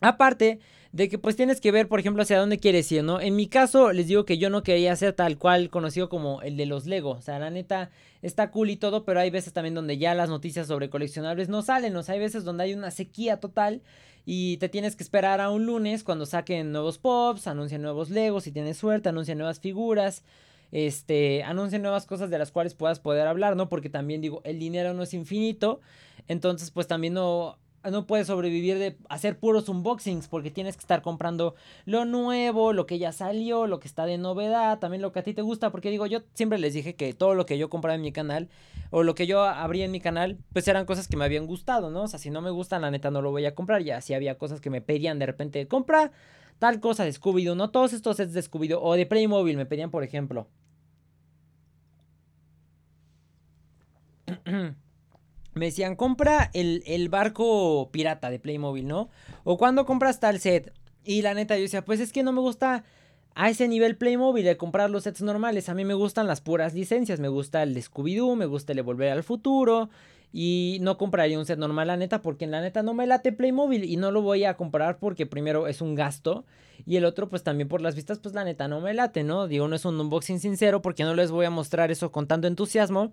Aparte, de que pues tienes que ver, por ejemplo, hacia dónde quieres ir, ¿no? En mi caso, les digo que yo no quería ser tal cual conocido como el de los Lego. O sea, la neta está cool y todo, pero hay veces también donde ya las noticias sobre coleccionables no salen. O sea, hay veces donde hay una sequía total y te tienes que esperar a un lunes cuando saquen nuevos pops, anuncian nuevos Legos, si tienes suerte, anuncian nuevas figuras. Este, anuncian nuevas cosas de las cuales puedas poder hablar, ¿no? Porque también digo, el dinero no es infinito. Entonces, pues también no no puedes sobrevivir de hacer puros unboxings porque tienes que estar comprando lo nuevo, lo que ya salió, lo que está de novedad, también lo que a ti te gusta, porque digo, yo siempre les dije que todo lo que yo compraba en mi canal o lo que yo abría en mi canal, pues eran cosas que me habían gustado, ¿no? O sea, si no me gustan, la neta no lo voy a comprar, ya si había cosas que me pedían de repente, compra tal cosa de Scooby-Doo, no todos estos sets de Scooby-Doo o de Playmobil me pedían, por ejemplo. me decían, compra el, barco pirata de Playmobil, ¿no? O cuando compras tal set. Y la neta, yo decía, pues es que no me gusta a ese nivel Playmobil de comprar los sets normales. A mí me gustan las puras licencias. Me gusta el de Scooby-Doo, me gusta el de Volver al Futuro. Y no compraría un set normal, la neta, porque en la neta no me late Playmobil. Y no lo voy a comprar porque primero es un gasto. Y el otro, pues también por las vistas, pues la neta no me late, ¿no? Digo, no es un unboxing sincero porque no les voy a mostrar eso con tanto entusiasmo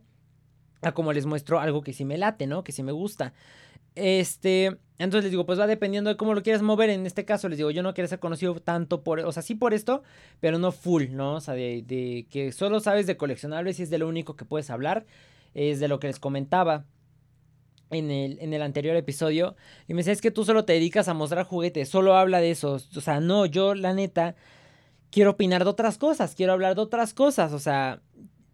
a como les muestro algo que sí me late, ¿no? Que sí me gusta. Este, entonces les digo, pues va dependiendo de cómo lo quieras mover. En este caso les digo, yo no quiero ser conocido tanto por, o sea, sí por esto, pero no full, ¿no? O sea, de, de que solo sabes de coleccionables y es de lo único que puedes hablar. Es de lo que les comentaba en el, en el anterior episodio. Y me decía, es que tú solo te dedicas a mostrar juguetes, solo habla de eso. O sea, no, yo la neta quiero opinar de otras cosas, quiero hablar de otras cosas. O sea,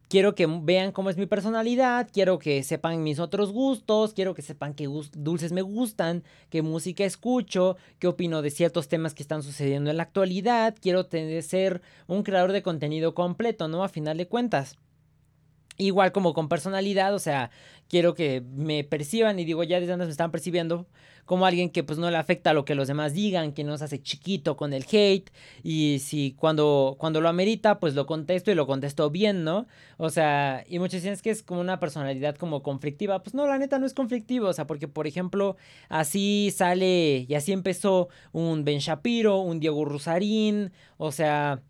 quiero que vean cómo es mi personalidad, quiero que sepan mis otros gustos, quiero que sepan qué dulces me gustan, qué música escucho, qué opino de ciertos temas que están sucediendo en la actualidad, quiero tener, ser un creador de contenido completo, ¿no? A final de cuentas. Igual como con personalidad, o sea, quiero que me perciban y digo, ya desde antes me están percibiendo como alguien que pues no le afecta lo que los demás digan, que no se hace chiquito con el hate y si cuando, cuando lo amerita pues lo contesto y lo contesto bien, ¿no? O sea, y muchos dicen que es como una personalidad como conflictiva, pues no, la neta no es conflictivo, o sea, porque por ejemplo así sale y así empezó un Ben Shapiro, un Diego Rusarín, o sea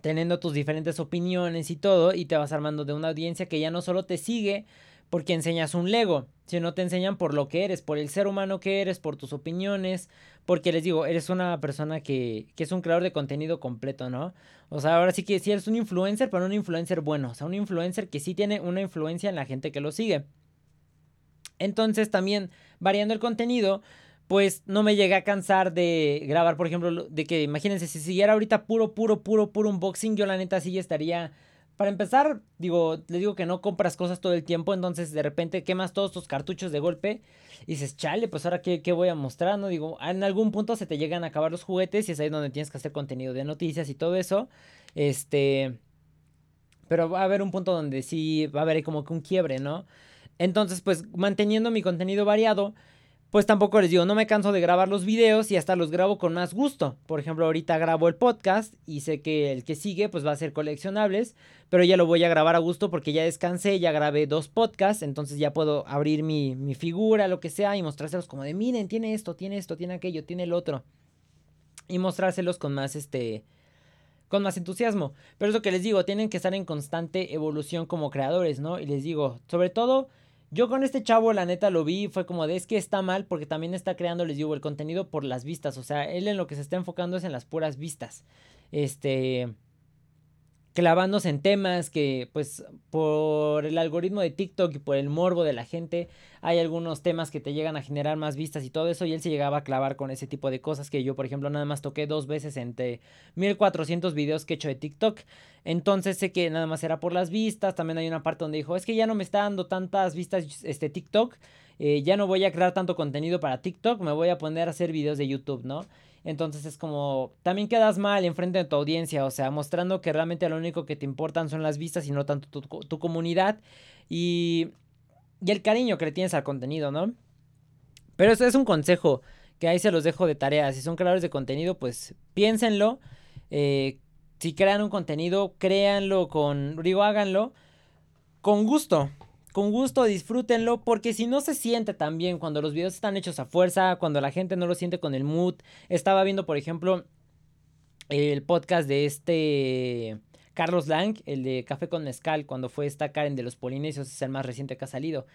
teniendo tus diferentes opiniones y todo, y te vas armando de una audiencia que ya no solo te sigue porque enseñas un Lego, sino te enseñan por lo que eres, por el ser humano que eres, por tus opiniones, porque les digo, eres una persona que, que es un creador de contenido completo, ¿no? O sea, ahora sí que sí eres un influencer, pero un influencer bueno, o sea, un influencer que sí tiene una influencia en la gente que lo sigue. Entonces también, variando el contenido, pues no me llegué a cansar de grabar, por ejemplo, de que imagínense, si siguiera ahorita puro, puro, puro, puro unboxing, yo la neta sí estaría... Para empezar, digo, les digo que no compras cosas todo el tiempo, entonces de repente quemas todos tus cartuchos de golpe y dices, chale, pues ahora qué, qué voy a mostrar, ¿no? Digo, en algún punto se te llegan a acabar los juguetes y es ahí donde tienes que hacer contenido de noticias y todo eso. Este... pero va a haber un punto donde sí va a haber como que un quiebre, ¿no? Entonces, pues manteniendo mi contenido variado, pues tampoco les digo, no me canso de grabar los videos y hasta los grabo con más gusto. Por ejemplo, ahorita grabo el podcast y sé que el que sigue pues va a ser coleccionables, pero ya lo voy a grabar a gusto porque ya descansé, ya grabé dos podcasts, entonces ya puedo abrir mi, mi figura, lo que sea, y mostrárselos como de, miren, tiene esto, tiene esto, tiene aquello, tiene el otro. Y mostrárselos con más, este, con más entusiasmo. Pero es lo que les digo, tienen que estar en constante evolución como creadores, ¿no? Y les digo, sobre todo yo con este chavo, la neta, lo vi, fue como de, es que está mal porque también está creando, les digo, el contenido por las vistas. O sea, él en lo que se está enfocando es en las puras vistas. Este clavándose en temas que pues por el algoritmo de TikTok y por el morbo de la gente hay algunos temas que te llegan a generar más vistas y todo eso y él se llegaba a clavar con ese tipo de cosas que yo por ejemplo nada más toqué dos veces entre 1400 videos que he hecho de TikTok. Entonces sé que nada más era por las vistas. También hay una parte donde dijo es que ya no me está dando tantas vistas este TikTok. Eh, ya no voy a crear tanto contenido para TikTok. Me voy a poner a hacer videos de YouTube no entonces es como, también quedas mal enfrente de tu audiencia, o sea, mostrando que realmente lo único que te importan son las vistas y no tanto tu, comunidad y, y el cariño que le tienes al contenido, ¿no? Pero eso es un consejo que ahí se los dejo de tarea. Si son creadores de contenido, pues piénsenlo. Eh, si crean un contenido, créanlo con, digo, háganlo con gusto con gusto disfrútenlo porque si no se siente tan bien cuando los videos están hechos a fuerza, cuando la gente no lo siente con el mood. Estaba viendo, por ejemplo, el podcast de este Carlos Lang, el de Café con Mezcal, cuando fue esta Karen de los Polinesios, es el más reciente que ha salido.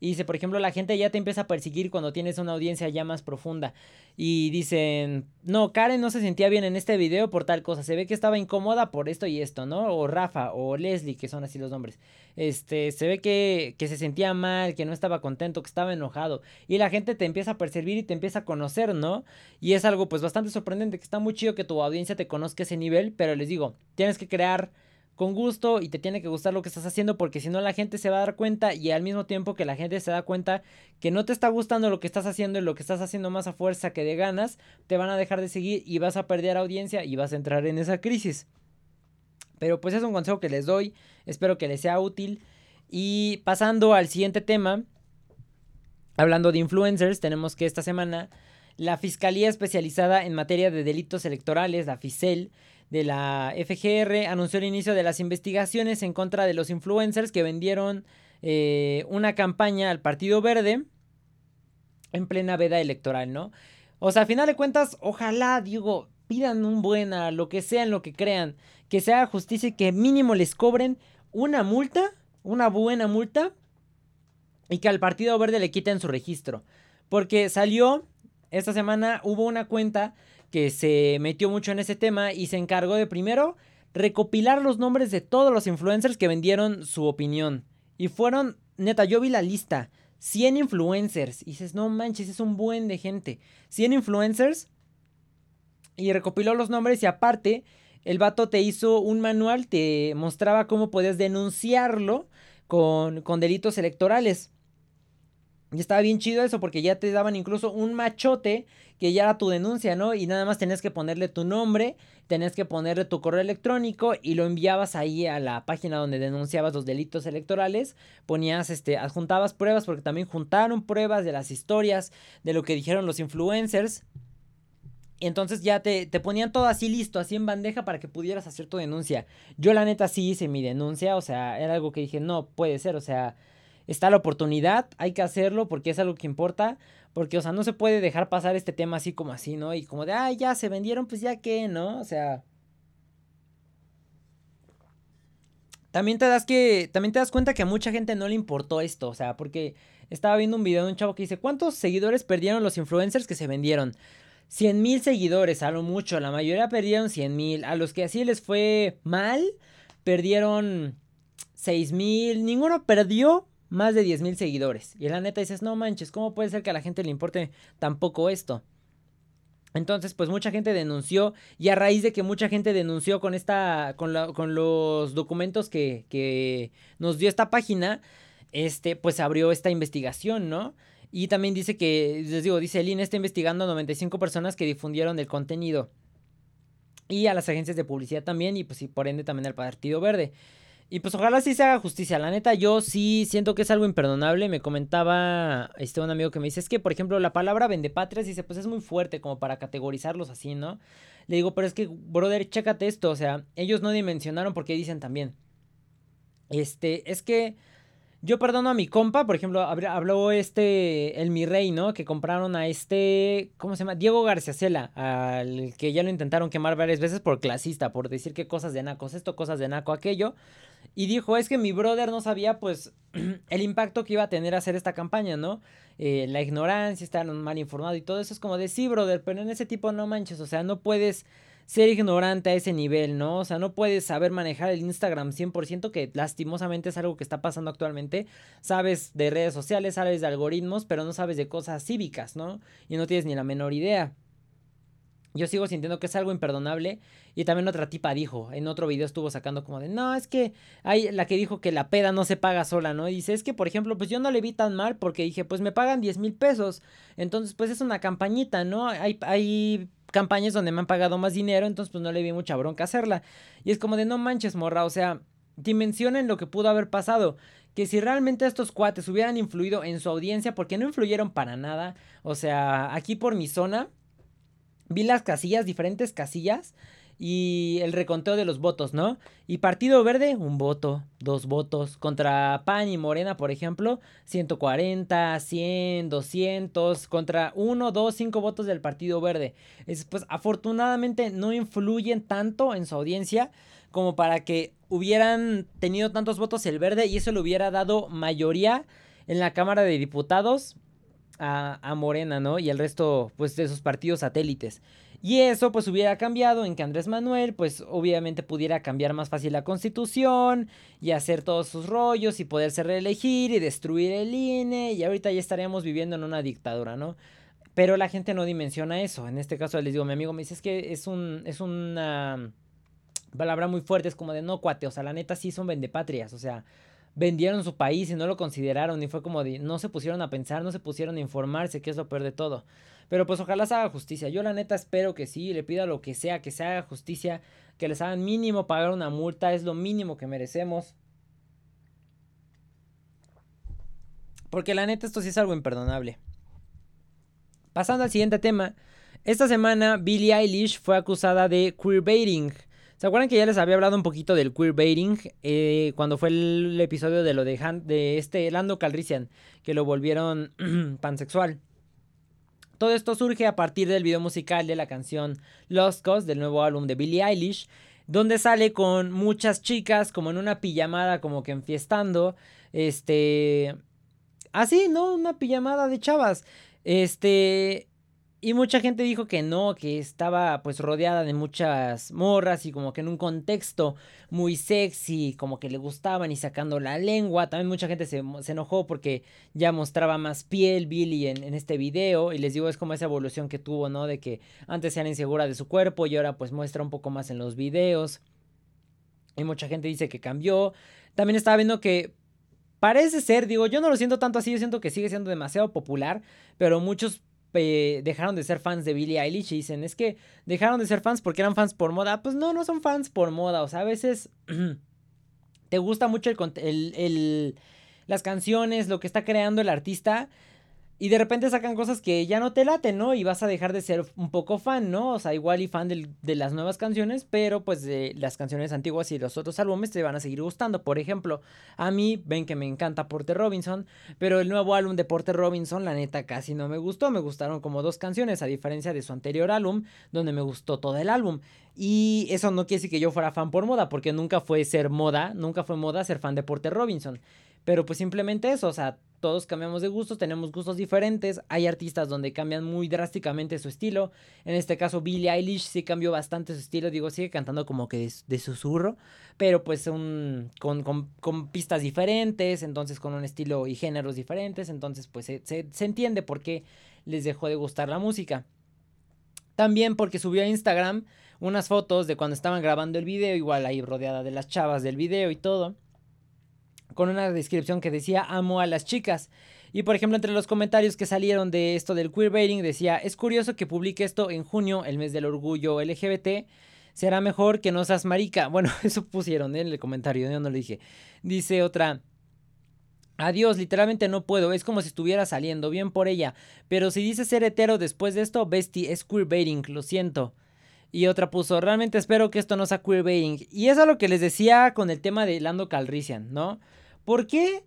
Y dice, por ejemplo, la gente ya te empieza a perseguir cuando tienes una audiencia ya más profunda. Y dicen, no, Karen no se sentía bien en este video por tal cosa. Se ve que estaba incómoda por esto y esto, ¿no? O Rafa o Leslie, que son así los nombres. Este, se ve que, que se sentía mal, que no estaba contento, que estaba enojado. Y la gente te empieza a percibir y te empieza a conocer, ¿no? Y es algo pues bastante sorprendente, que está muy chido que tu audiencia te conozca ese nivel. Pero les digo, tienes que crear con gusto y te tiene que gustar lo que estás haciendo porque si no la gente se va a dar cuenta y al mismo tiempo que la gente se da cuenta que no te está gustando lo que estás haciendo y lo que estás haciendo más a fuerza que de ganas, te van a dejar de seguir y vas a perder audiencia y vas a entrar en esa crisis. Pero pues es un consejo que les doy, espero que les sea útil. Y pasando al siguiente tema, hablando de influencers, tenemos que esta semana la Fiscalía Especializada en Materia de Delitos Electorales, la FICEL, de la FGR anunció el inicio de las investigaciones en contra de los influencers que vendieron eh, una campaña al Partido Verde en plena veda electoral, ¿no? O sea, a final de cuentas, ojalá, digo, pidan un buena, lo que sean, lo que crean, que sea justicia y que mínimo les cobren una multa, una buena multa, y que al Partido Verde le quiten su registro. Porque salió, esta semana hubo una cuenta que se metió mucho en ese tema y se encargó de primero recopilar los nombres de todos los influencers que vendieron su opinión. Y fueron, neta, yo vi la lista. 100 influencers. Y dices, no manches, es un buen de gente. 100 influencers. Y recopiló los nombres y aparte, el vato te hizo un manual, te mostraba cómo podías denunciarlo con, con delitos electorales. Y estaba bien chido eso porque ya te daban incluso un machote que ya era tu denuncia, ¿no? Y nada más tenías que ponerle tu nombre, tenías que ponerle tu correo electrónico y lo enviabas ahí a la página donde denunciabas los delitos electorales, ponías, este, adjuntabas pruebas porque también juntaron pruebas de las historias, de lo que dijeron los influencers. Y entonces ya te, te ponían todo así listo, así en bandeja para que pudieras hacer tu denuncia. Yo la neta sí hice mi denuncia, o sea, era algo que dije, no puede ser, o sea, está la oportunidad, hay que hacerlo porque es algo que importa, porque, o sea, no se puede dejar pasar este tema así como así, ¿no? Y como de, ah, ya se vendieron, pues ya que, ¿no? O sea... También te das que, también te das cuenta que a mucha gente no le importó esto, o sea, porque estaba viendo un video de un chavo que dice, ¿cuántos seguidores perdieron los influencers que se vendieron? 100 mil seguidores, a lo mucho, la mayoría perdieron 100 mil, a los que así les fue mal, perdieron 6 mil, ninguno perdió más de 10 mil seguidores. Y la neta dices, no manches, ¿cómo puede ser que a la gente le importe tampoco esto? Entonces, pues mucha gente denunció y a raíz de que mucha gente denunció con esta, con, con los documentos que, que, nos dio esta página, este, pues abrió esta investigación, ¿no? Y también dice que, les digo, dice el INE está investigando a 95 personas que difundieron el contenido. Y a las agencias de publicidad también, y pues y por ende también al Partido Verde. Y pues ojalá sí se haga justicia. La neta, yo sí siento que es algo imperdonable. Me comentaba este un amigo que me dice, es que, por ejemplo, la palabra vendepatrias, dice, pues es muy fuerte como para categorizarlos así, ¿no? Le digo, pero es que, brother, chécate esto. O sea, ellos no dimensionaron porque dicen también. Este, es que yo perdono a mi compa, por ejemplo, habló este, el mi rey, ¿no? Que compraron a este, ¿cómo se llama? Diego Garciacela, al que ya lo intentaron quemar varias veces por clasista, por decir que cosas de nacos esto, cosas de naco aquello. Y dijo, es que mi brother no sabía, pues, el impacto que iba a tener hacer esta campaña, ¿no? Eh, la ignorancia, estar mal informado y todo eso es como de, sí, brother, pero en ese tipo no manches, o sea, no puedes ser ignorante a ese nivel, ¿no? O sea, no puedes saber manejar el Instagram 100%, que lastimosamente es algo que está pasando actualmente. Sabes de redes sociales, sabes de algoritmos, pero no sabes de cosas cívicas, ¿no? Y no tienes ni la menor idea. Yo sigo sintiendo que es algo imperdonable. Y también otra tipa dijo, en otro video estuvo sacando como de, no, es que hay la que dijo que la peda no se paga sola, ¿no? Y dice, es que, por ejemplo, pues yo no le vi tan mal porque dije, pues me pagan 10 mil pesos. Entonces, pues es una campañita, ¿no? Hay, hay campañas donde me han pagado más dinero, entonces pues no le vi mucha bronca hacerla. Y es como de no manches, morra, o sea, dimensionen lo que pudo haber pasado. Que si realmente estos cuates hubieran influido en su audiencia, porque no influyeron para nada. O sea, aquí por mi zona, vi las casillas, diferentes casillas y el reconteo de los votos, ¿no? Y Partido Verde, un voto, dos votos. Contra PAN y Morena, por ejemplo, 140, 100, 200. Contra 1, 2, 5 votos del Partido Verde. Es, pues afortunadamente no influyen tanto en su audiencia como para que hubieran tenido tantos votos el Verde y eso le hubiera dado mayoría en la Cámara de Diputados a, a Morena, ¿no? Y el resto, pues, de sus partidos satélites. Y eso pues hubiera cambiado en que Andrés Manuel pues obviamente pudiera cambiar más fácil la constitución y hacer todos sus rollos y poderse reelegir y destruir el INE y ahorita ya estaríamos viviendo en una dictadura, ¿no? Pero la gente no dimensiona eso. En este caso les digo, mi amigo me dice es que es un es una palabra muy fuerte, es como de no cuate, o sea, la neta sí son vendepatrias, o sea, vendieron su país y no lo consideraron y fue como de no se pusieron a pensar, no se pusieron a informarse, que es lo peor de todo. Pero pues ojalá se haga justicia. Yo la neta espero que sí, le pido lo que sea, que se haga justicia, que les hagan mínimo pagar una multa, es lo mínimo que merecemos. Porque la neta esto sí es algo imperdonable. Pasando al siguiente tema. Esta semana Billie Eilish fue acusada de queerbaiting. ¿Se acuerdan que ya les había hablado un poquito del queerbaiting? Eh, cuando fue el, episodio de lo de, de este Lando Calrissian, que lo volvieron pansexual. Todo esto surge a partir del video musical de la canción Lost Cause del nuevo álbum de Billie Eilish, donde sale con muchas chicas como en una pijamada como que enfiestando, este así, ¿no? Una pijamada de chavas. Este y mucha gente dijo que no, que estaba pues rodeada de muchas morras y como que en un contexto muy sexy, como que le gustaban y sacando la lengua. También mucha gente se, enojó porque ya mostraba más piel Billy en, en, este video. Y les digo, es como esa evolución que tuvo, ¿no? De que antes era insegura de su cuerpo y ahora pues muestra un poco más en los videos. Y mucha gente dice que cambió. También estaba viendo que parece ser, digo, yo no lo siento tanto así, yo siento que sigue siendo demasiado popular, pero muchos dejaron de ser fans de Billie Eilish y dicen, es que dejaron de ser fans porque eran fans por moda. Pues no, no son fans por moda, o sea, a veces te gusta mucho el, el, las canciones, lo que está creando el artista y de repente sacan cosas que ya no te laten, ¿no? Y vas a dejar de ser un poco fan, ¿no? O sea, igual y fan de las nuevas canciones, pero pues de las canciones antiguas y los otros álbumes te van a seguir gustando. Por ejemplo, a mí ven que me encanta Porter Robinson, pero el nuevo álbum de Porter Robinson, la neta, casi no me gustó. Me gustaron como dos canciones, a diferencia de su anterior álbum, donde me gustó todo el álbum. Y eso no quiere decir que yo fuera fan por moda, porque nunca fue ser moda, nunca fue moda ser fan de Porter Robinson. Pero pues simplemente eso, o sea, todos cambiamos de gustos, tenemos gustos diferentes, hay artistas donde cambian muy drásticamente su estilo, en este caso Billie Eilish sí cambió bastante su estilo, digo, sigue cantando como que de, susurro, pero pues un, con, con, pistas diferentes, entonces con un estilo y géneros diferentes, entonces pues se, se entiende por qué les dejó de gustar la música. También porque subió a Instagram unas fotos de cuando estaban grabando el video, igual ahí rodeada de las chavas del video y todo con una descripción que decía amo a las chicas. Y por ejemplo, entre los comentarios que salieron de esto del queerbaiting decía, es curioso que publique esto en junio, el mes del orgullo LGBT. será mejor que no seas marica. Bueno, eso pusieron en el comentario, yo no lo dije. Dice otra, Adiós, literalmente no puedo, es como si estuviera saliendo, bien por ella. Pero si dices ser hetero después de esto, bestie, es queerbaiting, lo siento. Y otra puso, realmente espero que esto no sea queerbaiting. Y eso es lo que les decía con el tema de Lando Calrissian, ¿no? ¿Por qué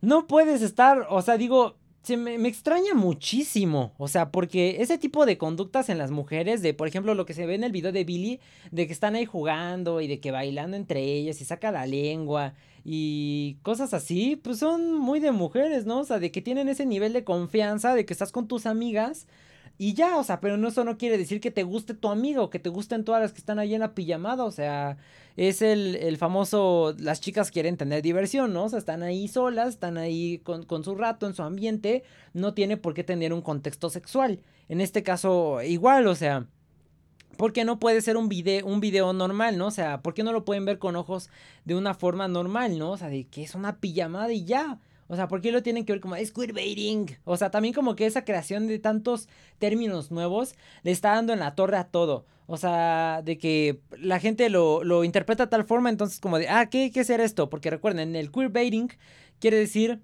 no puedes estar, o sea, digo, se me, me, extraña muchísimo. O sea, porque ese tipo de conductas en las mujeres, de por ejemplo lo que se ve en el video de Billy, de que están ahí jugando y de que bailando entre ellas y saca la lengua y cosas así, pues son muy de mujeres, ¿no? O sea, de que tienen ese nivel de confianza, de que estás con tus amigas y ya, o sea, pero no, eso no quiere decir que te guste tu amigo, que te gusten todas las que están ahí en la pijamada, o sea, es el, el famoso, las chicas quieren tener diversión, ¿no? O sea, están ahí solas, están ahí con, con su rato en su ambiente, no tiene por qué tener un contexto sexual. En este caso, igual, o sea, ¿Por qué no puede ser un video, un video normal, no? O sea, ¿por qué no lo pueden ver con ojos de una forma normal, no? O sea, de que es una pijamada y ya. O sea, ¿por qué lo tienen que ver como queerbaiting? O sea, también como que esa creación de tantos términos nuevos le está dando en la torre a todo. O sea, de que la gente lo, lo interpreta de tal forma, entonces como de, ah, ¿qué, qué ser esto? Porque recuerden, el queerbaiting quiere decir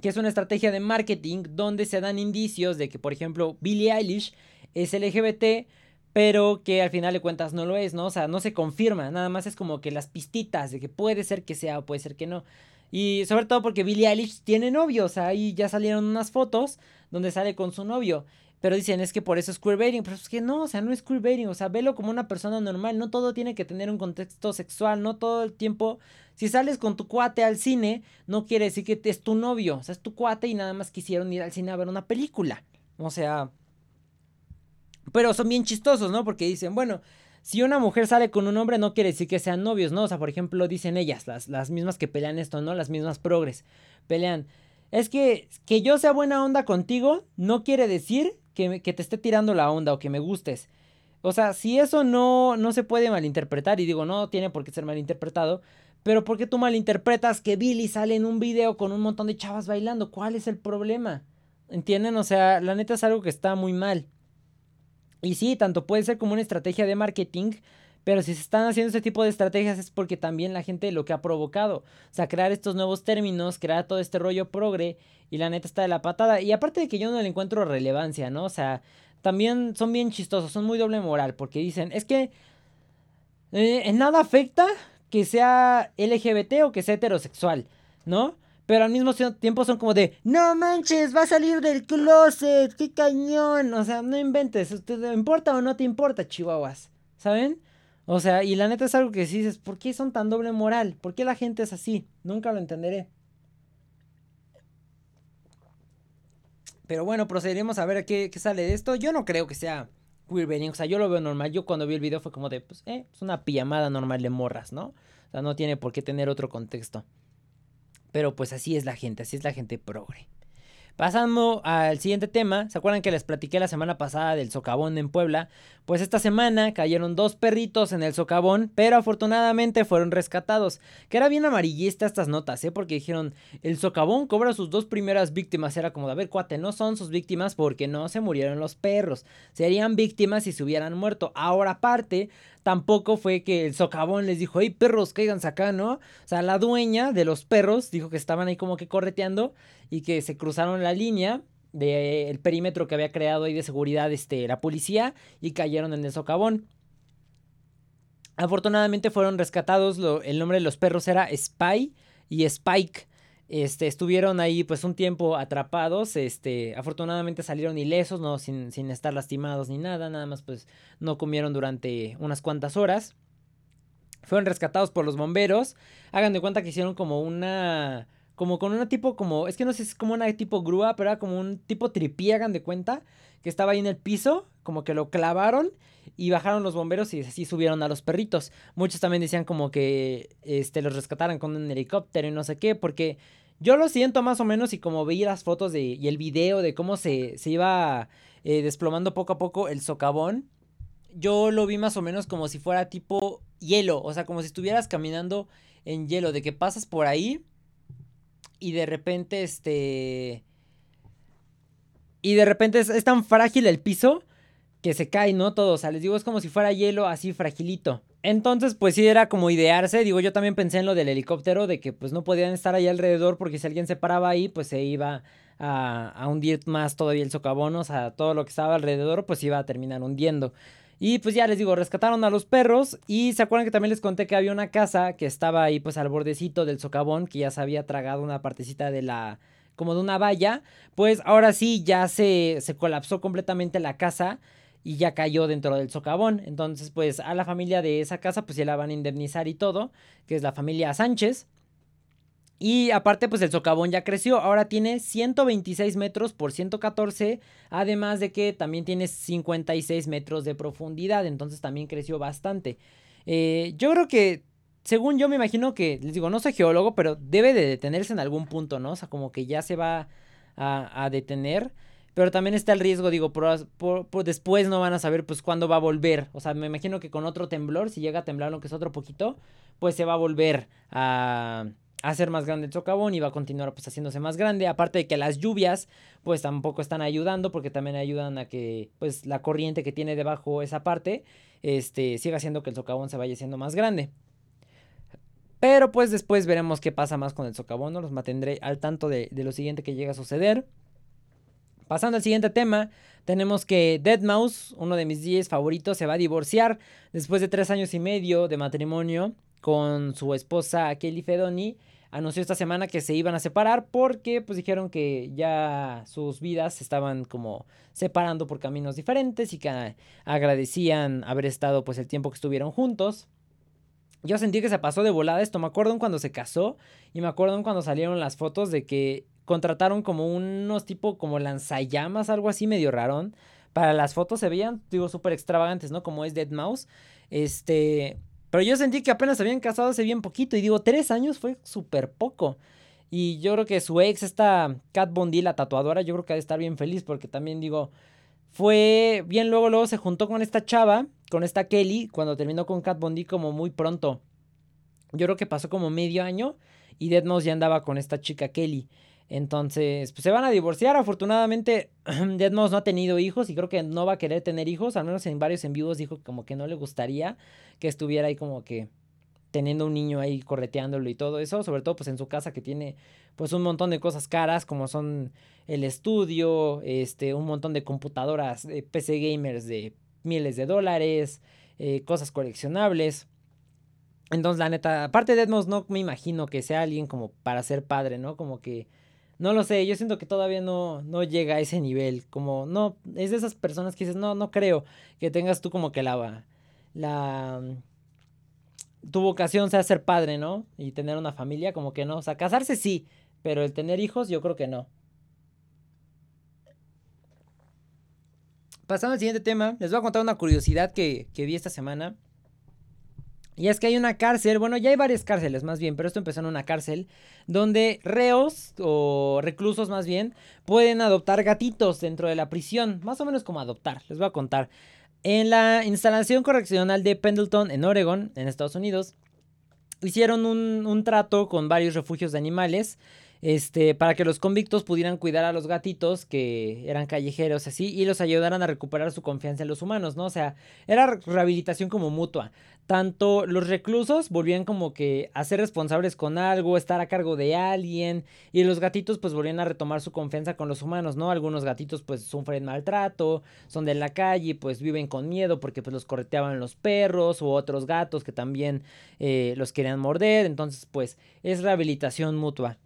que es una estrategia de marketing donde se dan indicios de que, por ejemplo, Billie Eilish es LGBT, pero que al final de cuentas no lo es, ¿no? O sea, no se confirma, nada más es como que las pistitas de que puede ser que sea o puede ser que no. Y sobre todo porque Billie Eilish tiene novio, o sea, ahí ya salieron unas fotos donde sale con su novio. Pero dicen, es que por eso es queerbaiting. Pero es que no, o sea, no es queerbaiting. O sea, velo como una persona normal. No todo tiene que tener un contexto sexual. No todo el tiempo. Si sales con tu cuate al cine, no quiere decir que es tu novio. O sea, es tu cuate y nada más quisieron ir al cine a ver una película. O sea, pero son bien chistosos, ¿no? Porque dicen, bueno, si una mujer sale con un hombre no quiere decir que sean novios, ¿no? O sea, por ejemplo, dicen ellas, las, las mismas que pelean esto, ¿no? Las mismas progres. Pelean. Es que que yo sea buena onda contigo no quiere decir que, que te esté tirando la onda o que me gustes. O sea, si eso no, no se puede malinterpretar, y digo, no tiene por qué ser malinterpretado, pero ¿por qué tú malinterpretas que Billy sale en un video con un montón de chavas bailando? ¿Cuál es el problema? ¿Entienden? O sea, la neta es algo que está muy mal. Y sí, tanto puede ser como una estrategia de marketing, pero si se están haciendo este tipo de estrategias es porque también la gente lo que ha provocado. O sea, crear estos nuevos términos, crear todo este rollo progre y la neta está de la patada. Y aparte de que yo no le encuentro relevancia, ¿no? O sea, también son bien chistosos, son muy doble moral porque dicen, es que eh, en nada afecta que sea LGBT o que sea heterosexual, ¿no? Pero al mismo tiempo son como de, no manches, va a salir del closet, qué cañón. O sea, no inventes, ¿te importa o no te importa, chihuahuas? ¿Saben? O sea, y la neta es algo que sí dices, ¿por qué son tan doble moral? ¿Por qué la gente es así? Nunca lo entenderé. Pero bueno, procederemos a ver qué, qué sale de esto. Yo no creo que sea queerbaiting, o sea, yo lo veo normal. Yo cuando vi el video fue como de, pues, eh, es una pijamada normal de morras, ¿no? O sea, no tiene por qué tener otro contexto. Pero pues así es la gente, así es la gente progre. Pasando al siguiente tema, ¿se acuerdan que les platiqué la semana pasada del socavón en Puebla? Pues esta semana cayeron dos perritos en el socavón, pero afortunadamente fueron rescatados. Que era bien amarillista estas notas, ¿eh? Porque dijeron, el socavón cobra sus dos primeras víctimas. Era como, a ver, cuate, no son sus víctimas porque no se murieron los perros. Serían víctimas si se hubieran muerto. Ahora aparte, tampoco fue que el socavón les dijo, hey perros, cáiganse acá, ¿no? O sea, la dueña de los perros dijo que estaban ahí como que correteando y que se cruzaron la línea del perímetro que había creado ahí de seguridad este, la policía y cayeron en el socavón. Afortunadamente fueron rescatados, el nombre de los perros era Spy y Spike. Este, estuvieron ahí pues un tiempo atrapados, este, afortunadamente salieron ilesos, no sin, sin estar lastimados ni nada, nada más pues no comieron durante unas cuantas horas. Fueron rescatados por los bomberos. Hagan de cuenta que hicieron como una como con una tipo como, es que no sé es como una tipo grúa, pero era como un tipo tripí, hagan de cuenta, que estaba ahí en el piso, como que lo clavaron y bajaron los bomberos y así subieron a los perritos. Muchos también decían como que este los rescataran con un helicóptero y no sé qué, porque yo lo siento más o menos y como veía las fotos de, y el video de cómo se, se iba eh, desplomando poco a poco el socavón, yo lo vi más o menos como si fuera tipo hielo, o sea, como si estuvieras caminando en hielo, de que pasas por ahí y de repente este... Y de repente es, tan frágil el piso que se cae, ¿no? Todo, o sea, les digo, es como si fuera hielo así fragilito. Entonces, pues sí era como idearse, digo, yo también pensé en lo del helicóptero, de que pues no podían estar ahí alrededor porque si alguien se paraba ahí, pues se iba a, a hundir más todavía el socavón, o sea, todo lo que estaba alrededor, pues iba a terminar hundiendo. Y pues ya les digo, rescataron a los perros y se acuerdan que también les conté que había una casa que estaba ahí pues al bordecito del socavón, que ya se había tragado una partecita de la como de una valla, pues ahora sí ya se, se colapsó completamente la casa y ya cayó dentro del socavón. Entonces, pues a la familia de esa casa, pues ya la van a indemnizar y todo, que es la familia Sánchez. Y aparte, pues el socavón ya creció. Ahora tiene 126 metros por 114. Además de que también tiene 56 metros de profundidad. Entonces también creció bastante. Eh, yo creo que, según yo me imagino que, les digo, no soy geólogo, pero debe de detenerse en algún punto, ¿no? O sea, como que ya se va a, a detener. Pero también está el riesgo, digo, por, después no van a saber pues cuándo va a volver. O sea, me imagino que con otro temblor, si llega a temblar lo que es otro poquito, pues se va a volver a, hacer más grande el socavón y va a continuar pues haciéndose más grande. Aparte de que las lluvias pues tampoco están ayudando porque también ayudan a que pues la corriente que tiene debajo esa parte este, siga haciendo que el socavón se vaya haciendo más grande. Pero pues después veremos qué pasa más con el socavón, no los mantendré al tanto de lo siguiente que llega a suceder. Pasando al siguiente tema, tenemos que Dead Mouse, uno de mis DJs favoritos, se va a divorciar después de tres años y medio de matrimonio con su esposa Kelly Fedoni. Anunció esta semana que se iban a separar porque pues dijeron que ya sus vidas se estaban como separando por caminos diferentes y que agradecían haber estado pues el tiempo que estuvieron juntos. Yo sentí que se pasó de volada esto, me acuerdo cuando se casó y me acuerdo cuando salieron las fotos de que contrataron como unos tipo como lanzallamas, algo así medio rarón. Para las fotos se veían, digo, súper extravagantes, ¿no? Como es Dead Mouse. Este. Pero yo sentí que apenas se habían casado hace bien poquito. Y digo, tres años fue súper poco. Y yo creo que su ex, esta Kat Bondi, la tatuadora, yo creo que ha de estar bien feliz. Porque también digo, fue bien luego, luego se juntó con esta chava, con esta Kelly, cuando terminó con Kat Bondi como muy pronto. Yo creo que pasó como medio año. Y Dead Mouse ya andaba con esta chica Kelly. Entonces, pues se van a divorciar. Afortunadamente, Deadmau5 no ha tenido hijos y creo que no va a querer tener hijos. Al menos en varios en dijo como que no le gustaría que estuviera ahí como que teniendo un niño ahí correteándolo y todo eso. Sobre todo pues en su casa que tiene pues un montón de cosas caras como son el estudio, este, un montón de computadoras, de PC gamers de miles de dólares, eh, cosas coleccionables. Entonces, la neta, aparte de Deadmau5 no me imagino que sea alguien como para ser padre, ¿no? Como que no lo sé, yo siento que todavía no, no llega a ese nivel. Como, no, es de esas personas que dices, no, no creo que tengas tú como que la. la tu vocación sea ser padre, ¿no? Y tener una familia, como que no. O sea, casarse sí, pero el tener hijos, yo creo que no. Pasando al siguiente tema, les voy a contar una curiosidad que, que vi esta semana. Y es que hay una cárcel, bueno, ya hay varias cárceles más bien, pero esto empezó en una cárcel donde reos o reclusos más bien pueden adoptar gatitos dentro de la prisión, más o menos como adoptar, les voy a contar. En la instalación correccional de Pendleton en Oregon, en Estados Unidos, hicieron un, un trato con varios refugios de animales este, para que los convictos pudieran cuidar a los gatitos que eran callejeros así y los ayudaran a recuperar su confianza en los humanos, ¿no? O sea, era rehabilitación como mutua. Tanto los reclusos volvían como que a ser responsables con algo, estar a cargo de alguien y los gatitos pues volvían a retomar su confianza con los humanos, ¿no? Algunos gatitos pues sufren maltrato, son de la calle, pues viven con miedo porque pues los correteaban los perros u otros gatos que también eh, los querían morder, entonces pues es rehabilitación mutua.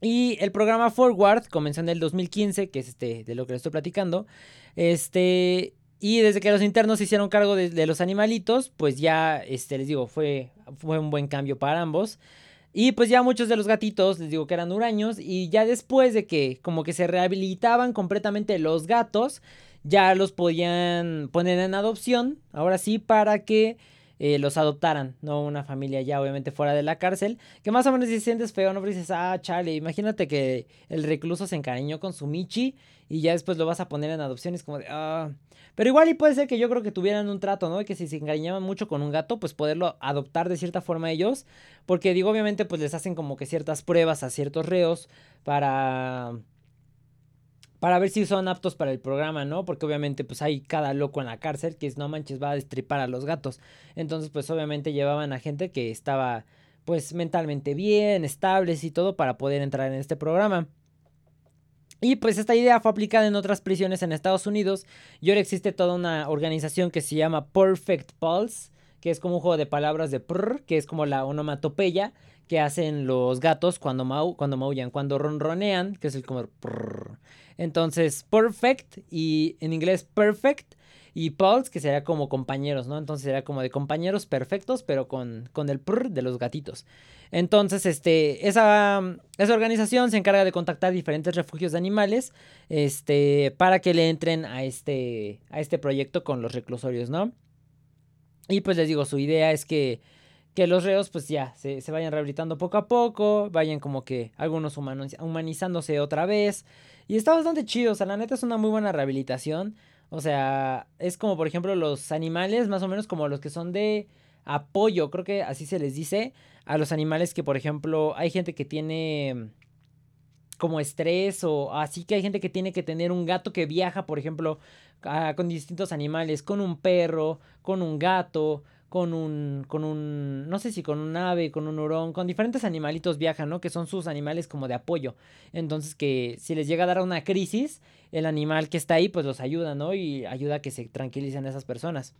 Y el programa Forward comenzó en el 2015, que es este de lo que les estoy platicando. Este, y desde que los internos se hicieron cargo de, los animalitos, pues ya, este, les digo, fue, fue un buen cambio para ambos. Y pues ya muchos de los gatitos, les digo que eran huraños, y ya después de que como que se rehabilitaban completamente los gatos, ya los podían poner en adopción, ahora sí, para que eh, los adoptaran, ¿no? Una familia ya obviamente fuera de la cárcel, que más o menos si sientes feo, ¿no? Dices, ah, chale, imagínate que el recluso se encariñó con su Michi y ya después lo vas a poner en adopción, es como de, ah... Pero igual y puede ser que yo creo que tuvieran un trato, ¿no? Que si se encariñaban mucho con un gato, pues poderlo adoptar de cierta forma ellos. Porque digo, obviamente, pues les hacen como que ciertas pruebas a ciertos reos para para ver si son aptos para el programa, ¿no? Porque obviamente pues hay cada loco en la cárcel que es no manches va a destripar a los gatos. Entonces pues obviamente llevaban a gente que estaba pues mentalmente bien, estables y todo para poder entrar en este programa. Y pues esta idea fue aplicada en otras prisiones en Estados Unidos y ahora existe toda una organización que se llama Perfect Pulse, que es como un juego de palabras de prr, que es como la onomatopeya que hacen los gatos cuando, mau cuando maullan, cuando ronronean, que es el como. Entonces, perfect y en inglés perfect y pulse, que sería como compañeros, ¿no? Entonces sería como de compañeros perfectos, pero con, con el prr de los gatitos. Entonces, este, esa, esa organización se encarga de contactar diferentes refugios de animales, este, para que le entren a este, a este proyecto con los reclusorios, ¿no? Y pues les digo, su idea es que, que los reos pues ya se, se, vayan rehabilitando poco a poco, vayan como que algunos humanizándose otra vez. Y está bastante chido, o sea, la neta es una muy buena rehabilitación. O sea, es como por ejemplo los animales, más o menos como los que son de apoyo, creo que así se les dice, a los animales que por ejemplo hay gente que tiene como estrés o así que hay gente que tiene que tener un gato que viaja, por ejemplo, con distintos animales, con un perro, con un gato, con un, con un, no sé si con un ave, con un hurón, con diferentes animalitos viajan, ¿no? Que son sus animales como de apoyo. Entonces que si les llega a dar una crisis, el animal que está ahí pues los ayuda, ¿no? Y ayuda a que se tranquilicen esas personas.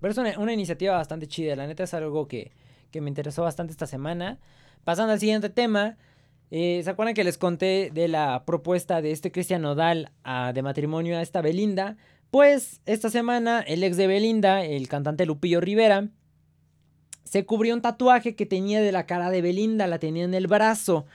Pero es una, una iniciativa bastante chida, la neta es algo que, que me interesó bastante esta semana. Pasando al siguiente tema, eh, ¿Se acuerdan que les conté de la propuesta de este Cristian Nodal de matrimonio a esta Belinda? Pues esta semana el ex de Belinda, el cantante Lupillo Rivera, se cubrió un tatuaje que tenía de la cara de Belinda, la tenía en el brazo.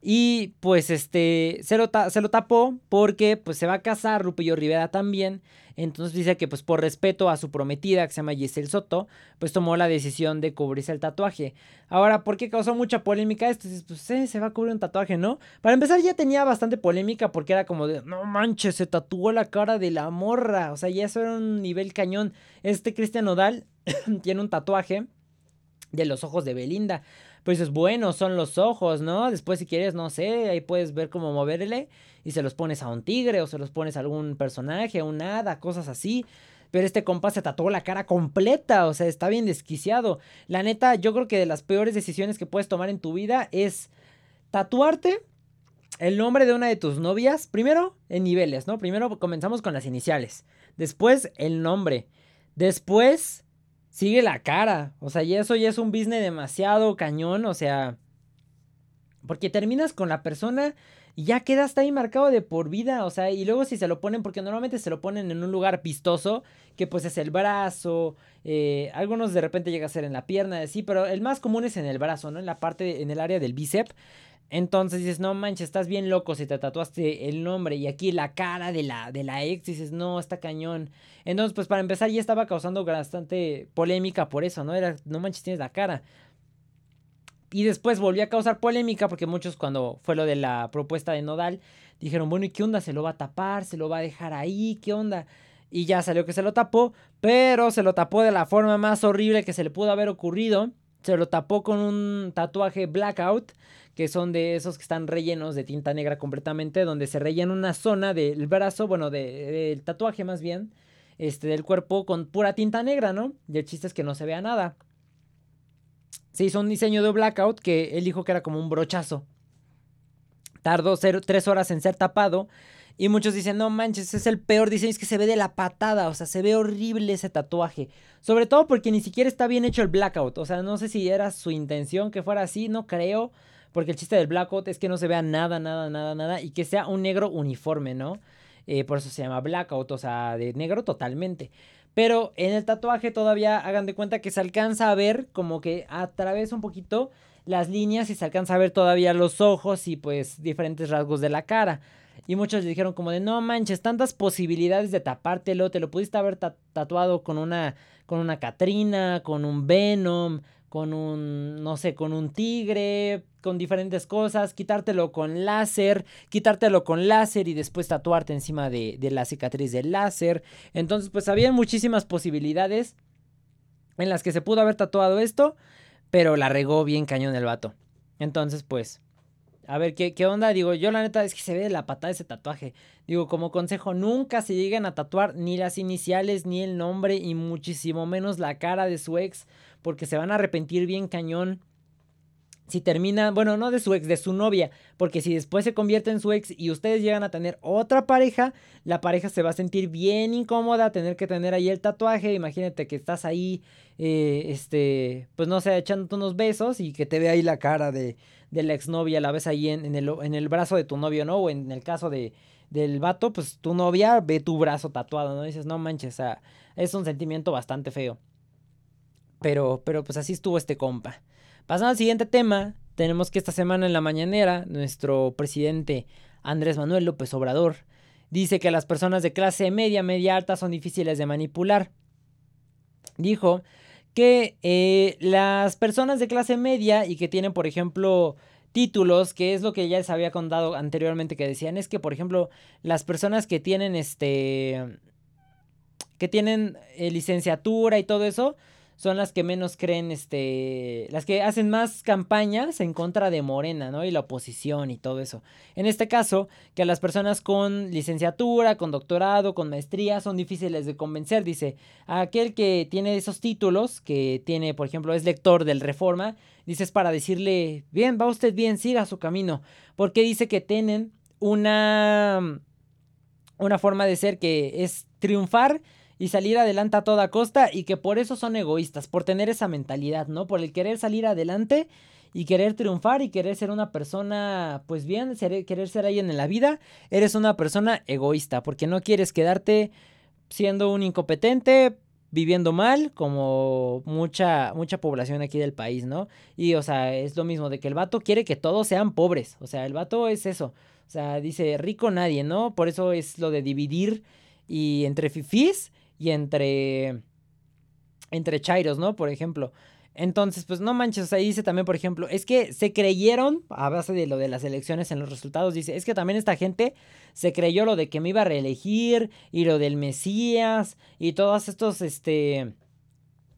Y pues este se lo, se lo tapó porque pues se va a casar Lupillo Rivera también. Entonces dice que pues por respeto a su prometida que se llama Giselle Soto, pues tomó la decisión de cubrirse el tatuaje. Ahora, ¿por qué causó mucha polémica esto? Pues eh, se va a cubrir un tatuaje, ¿no? Para empezar ya tenía bastante polémica porque era como de, no manches, se tatuó la cara de la morra. O sea, ya eso era un nivel cañón. Este Cristian Nodal tiene un tatuaje de los ojos de Belinda pues es bueno, son los ojos, ¿no? Después si quieres, no sé, ahí puedes ver cómo moverle y se los pones a un tigre o se los pones a algún personaje, a un hada, cosas así. Pero este compa se tatuó la cara completa, o sea, está bien desquiciado. La neta, yo creo que de las peores decisiones que puedes tomar en tu vida es tatuarte el nombre de una de tus novias, primero en niveles, ¿no? Primero comenzamos con las iniciales, después el nombre, después sigue la cara. O sea, y eso ya es un business demasiado cañón. O sea, porque terminas con la persona y ya quedas ahí marcado de por vida. O sea, y luego si se lo ponen, porque normalmente se lo ponen en un lugar pistoso, que pues es el brazo. Eh, algunos de repente llega a ser en la pierna, sí, pero el más común es en el brazo, ¿no? En la parte, en el área del bíceps. Entonces dices, no manches, estás bien loco si te tatuaste el nombre y aquí la cara de la, de la ex, dices, no, está cañón. Entonces, pues para empezar ya estaba causando bastante polémica por eso, ¿no? Era, no manches, tienes la cara. Y después volvió a causar polémica porque muchos cuando fue lo de la propuesta de Nodal, dijeron, bueno, ¿y qué onda? ¿Se lo va a tapar? ¿Se lo va a dejar ahí? ¿Qué onda? Y ya salió que se lo tapó, pero se lo tapó de la forma más horrible que se le pudo haber ocurrido. Se lo tapó con un tatuaje blackout que son de esos que están rellenos de tinta negra completamente, donde se rellena una zona del brazo, bueno, del tatuaje más bien, este, del cuerpo con pura tinta negra, ¿no? Y el chiste es que no se vea nada. Se hizo un diseño de blackout que él dijo que era como un brochazo. Tardó tres horas en ser tapado. Y muchos dicen, no manches, es el peor diseño, es que se ve de la patada, o sea, se ve horrible ese tatuaje. Sobre todo porque ni siquiera está bien hecho el blackout, o sea, no sé si era su intención que fuera así, no creo. Porque el chiste del blackout es que no se vea nada, nada, nada, nada. Y que sea un negro uniforme, ¿no? Eh, por eso se llama blackout, o sea, de negro totalmente. Pero en el tatuaje todavía hagan de cuenta que se alcanza a ver como que a través un poquito las líneas y se alcanza a ver todavía los ojos y pues diferentes rasgos de la cara. Y muchos le dijeron como de no manches, tantas posibilidades de tapártelo, te lo pudiste haber tatuado con una con una Katrina, con un Venom, con un, no sé, con un tigre, con diferentes cosas, quitártelo con láser, quitártelo con láser y después tatuarte encima de, de la cicatriz del láser. Entonces, pues había muchísimas posibilidades en las que se pudo haber tatuado esto, pero la regó bien cañón el vato. Entonces, pues, a ver, ¿qué, ¿qué onda? Digo, yo la neta es que se ve de la patada ese tatuaje. Digo, como consejo, nunca se lleguen a tatuar ni las iniciales, ni el nombre, y muchísimo menos la cara de su ex, porque se van a arrepentir bien cañón si termina, bueno, no de su ex, de su novia, porque si después se convierte en su ex y ustedes llegan a tener otra pareja, la pareja se va a sentir bien incómoda, tener que tener ahí el tatuaje, imagínate que estás ahí, eh, este, pues no sé, echándote unos besos y que te ve ahí la cara de, de la exnovia, la ves ahí en, el, en el brazo de tu novio, ¿no? O en el caso de, del vato, pues tu novia ve tu brazo tatuado, ¿no? dices, no manches, o sea, es un sentimiento bastante feo. Pero, pero pues así estuvo este compa. Pasando al siguiente tema, tenemos que esta semana en la mañanera, nuestro presidente Andrés Manuel López Obrador dice que las personas de clase media, media alta son difíciles de manipular. Dijo que eh, las personas de clase media y que tienen, por ejemplo, títulos, que es lo que ya les había contado anteriormente que decían, es que, por ejemplo, las personas que tienen este que tienen eh, licenciatura y todo eso, son las que menos creen, este, las que hacen más campañas en contra de Morena, ¿no? Y la oposición y todo eso. En este caso, que a las personas con licenciatura, con doctorado, con maestría, son difíciles de convencer, dice, aquel que tiene esos títulos, que tiene, por ejemplo, es lector del Reforma, dice, es para decirle, bien, va usted bien, siga su camino, porque dice que tienen una, una forma de ser que es triunfar y salir adelante a toda costa y que por eso son egoístas, por tener esa mentalidad, ¿no? Por el querer salir adelante y querer triunfar y querer ser una persona, pues bien, querer ser alguien en la vida, eres una persona egoísta, porque no quieres quedarte siendo un incompetente, viviendo mal, como mucha, mucha población aquí del país, ¿no? Y, o sea, es lo mismo de que el vato quiere que todos sean pobres, o sea, el vato es eso, o sea, dice rico nadie, ¿no? Por eso es lo de dividir y entre fifís y entre, entre Chairos, ¿no? Por ejemplo. Entonces, pues no manches, ahí dice también, por ejemplo, es que se creyeron, a base de lo de las elecciones en los resultados, dice, es que también esta gente se creyó lo de que me iba a reelegir y lo del Mesías y todos estos, este,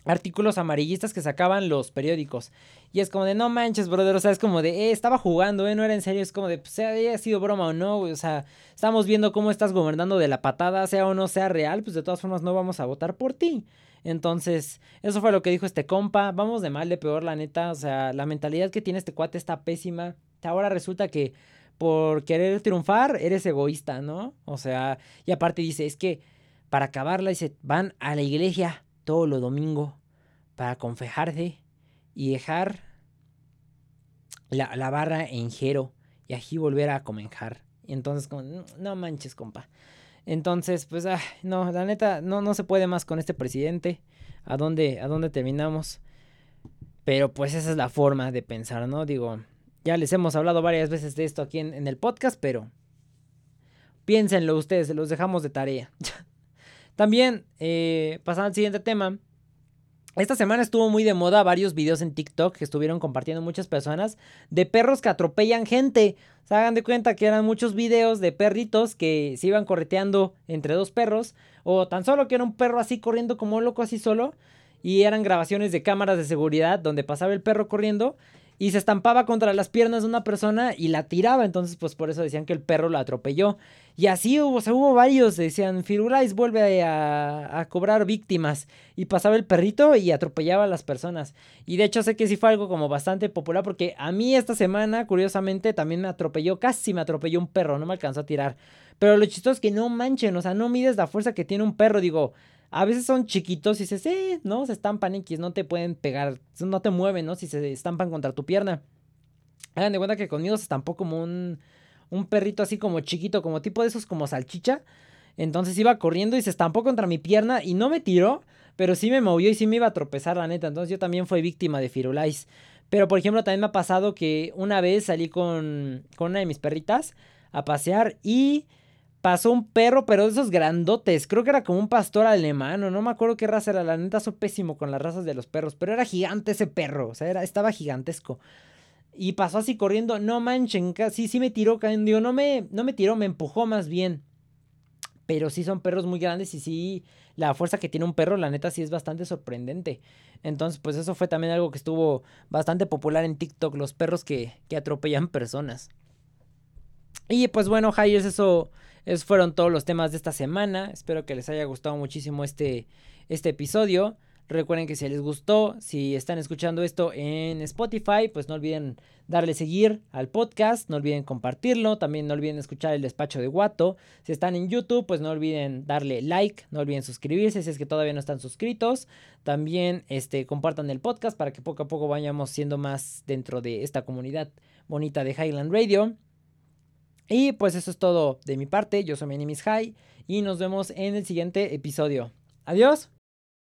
artículos amarillistas que sacaban los periódicos. Y es como de, no manches, brother, o sea, es como de, eh, estaba jugando, eh, no era en serio, es como de, pues, haya sido broma o no, o sea, estamos viendo cómo estás gobernando de la patada, sea o no sea real, pues de todas formas no vamos a votar por ti. Entonces, eso fue lo que dijo este compa, vamos de mal de peor, la neta, o sea, la mentalidad que tiene este cuate está pésima. Ahora resulta que por querer triunfar eres egoísta, ¿no? O sea, y aparte dice, es que para acabarla, dice, van a la iglesia todo lo domingo para confejarse y dejar la, barra en jero y así volver a comenjar. Y entonces, no, manches, compa. Entonces, pues, ah, no, la neta, no, no se puede más con este presidente. ¿A dónde, ¿A dónde terminamos? Pero pues esa es la forma de pensar, ¿no? Digo, ya les hemos hablado varias veces de esto aquí en, el podcast, pero piénsenlo ustedes, los dejamos de tarea. También, eh, pasando al siguiente tema, esta semana estuvo muy de moda varios videos en TikTok que estuvieron compartiendo muchas personas de perros que atropellan gente. Se hagan de cuenta que eran muchos videos de perritos que se iban correteando entre dos perros. O tan solo que era un perro así corriendo como loco así solo. Y eran grabaciones de cámaras de seguridad donde pasaba el perro corriendo y se estampaba contra las piernas de una persona y la tiraba. Entonces, pues por eso decían que el perro la atropelló. Y así hubo, o sea, hubo varios. Decían, Firulais vuelve a, a, cobrar víctimas. Y pasaba el perrito y atropellaba a las personas. Y de hecho sé que sí fue algo como bastante popular porque a mí esta semana, curiosamente, también me atropelló, casi me atropelló un perro, no me alcanzó a tirar. Pero lo chistoso es que no manchen, o sea, no mides la fuerza que tiene un perro. Digo, a veces son chiquitos y dices, eh, no, se estampan X, no te pueden pegar, no te mueven, ¿no? Si se estampan contra tu pierna. Hagan de cuenta que conmigo se estampó como un, un perrito así como chiquito, como tipo de esos como salchicha. Entonces iba corriendo y se estampó contra mi pierna y no me tiró, pero sí me movió y sí me iba a tropezar, la neta. Entonces yo también fui víctima de Firulais. Pero por ejemplo, también me ha pasado que una vez salí con, con una de mis perritas a pasear y pasó un perro, pero de esos grandotes. Creo que era como un pastor alemán, o no me acuerdo qué raza era. La neta, soy pésimo con las razas de los perros, pero era gigante ese perro, o sea, era, estaba gigantesco. Y pasó así corriendo, no manchen, casi sí me tiró, digo, no me, no me tiró, me empujó más bien. Pero sí son perros muy grandes y sí, la fuerza que tiene un perro, la neta, sí es bastante sorprendente. Entonces, pues eso fue también algo que estuvo bastante popular en TikTok, los perros que, que atropellan personas. Y pues bueno, Highers, eso, esos fueron todos los temas de esta semana. Espero que les haya gustado muchísimo este, este episodio. Recuerden que si les gustó, si están escuchando esto en Spotify, pues no olviden darle seguir al podcast, no olviden compartirlo, también no olviden escuchar el despacho de Guato. Si están en YouTube, pues no olviden darle like, no olviden suscribirse si es que todavía no están suscritos. También este, compartan el podcast para que poco a poco vayamos siendo más dentro de esta comunidad bonita de Highland Radio. Y pues eso es todo de mi parte, yo soy mi High y nos vemos en el siguiente episodio. Adiós.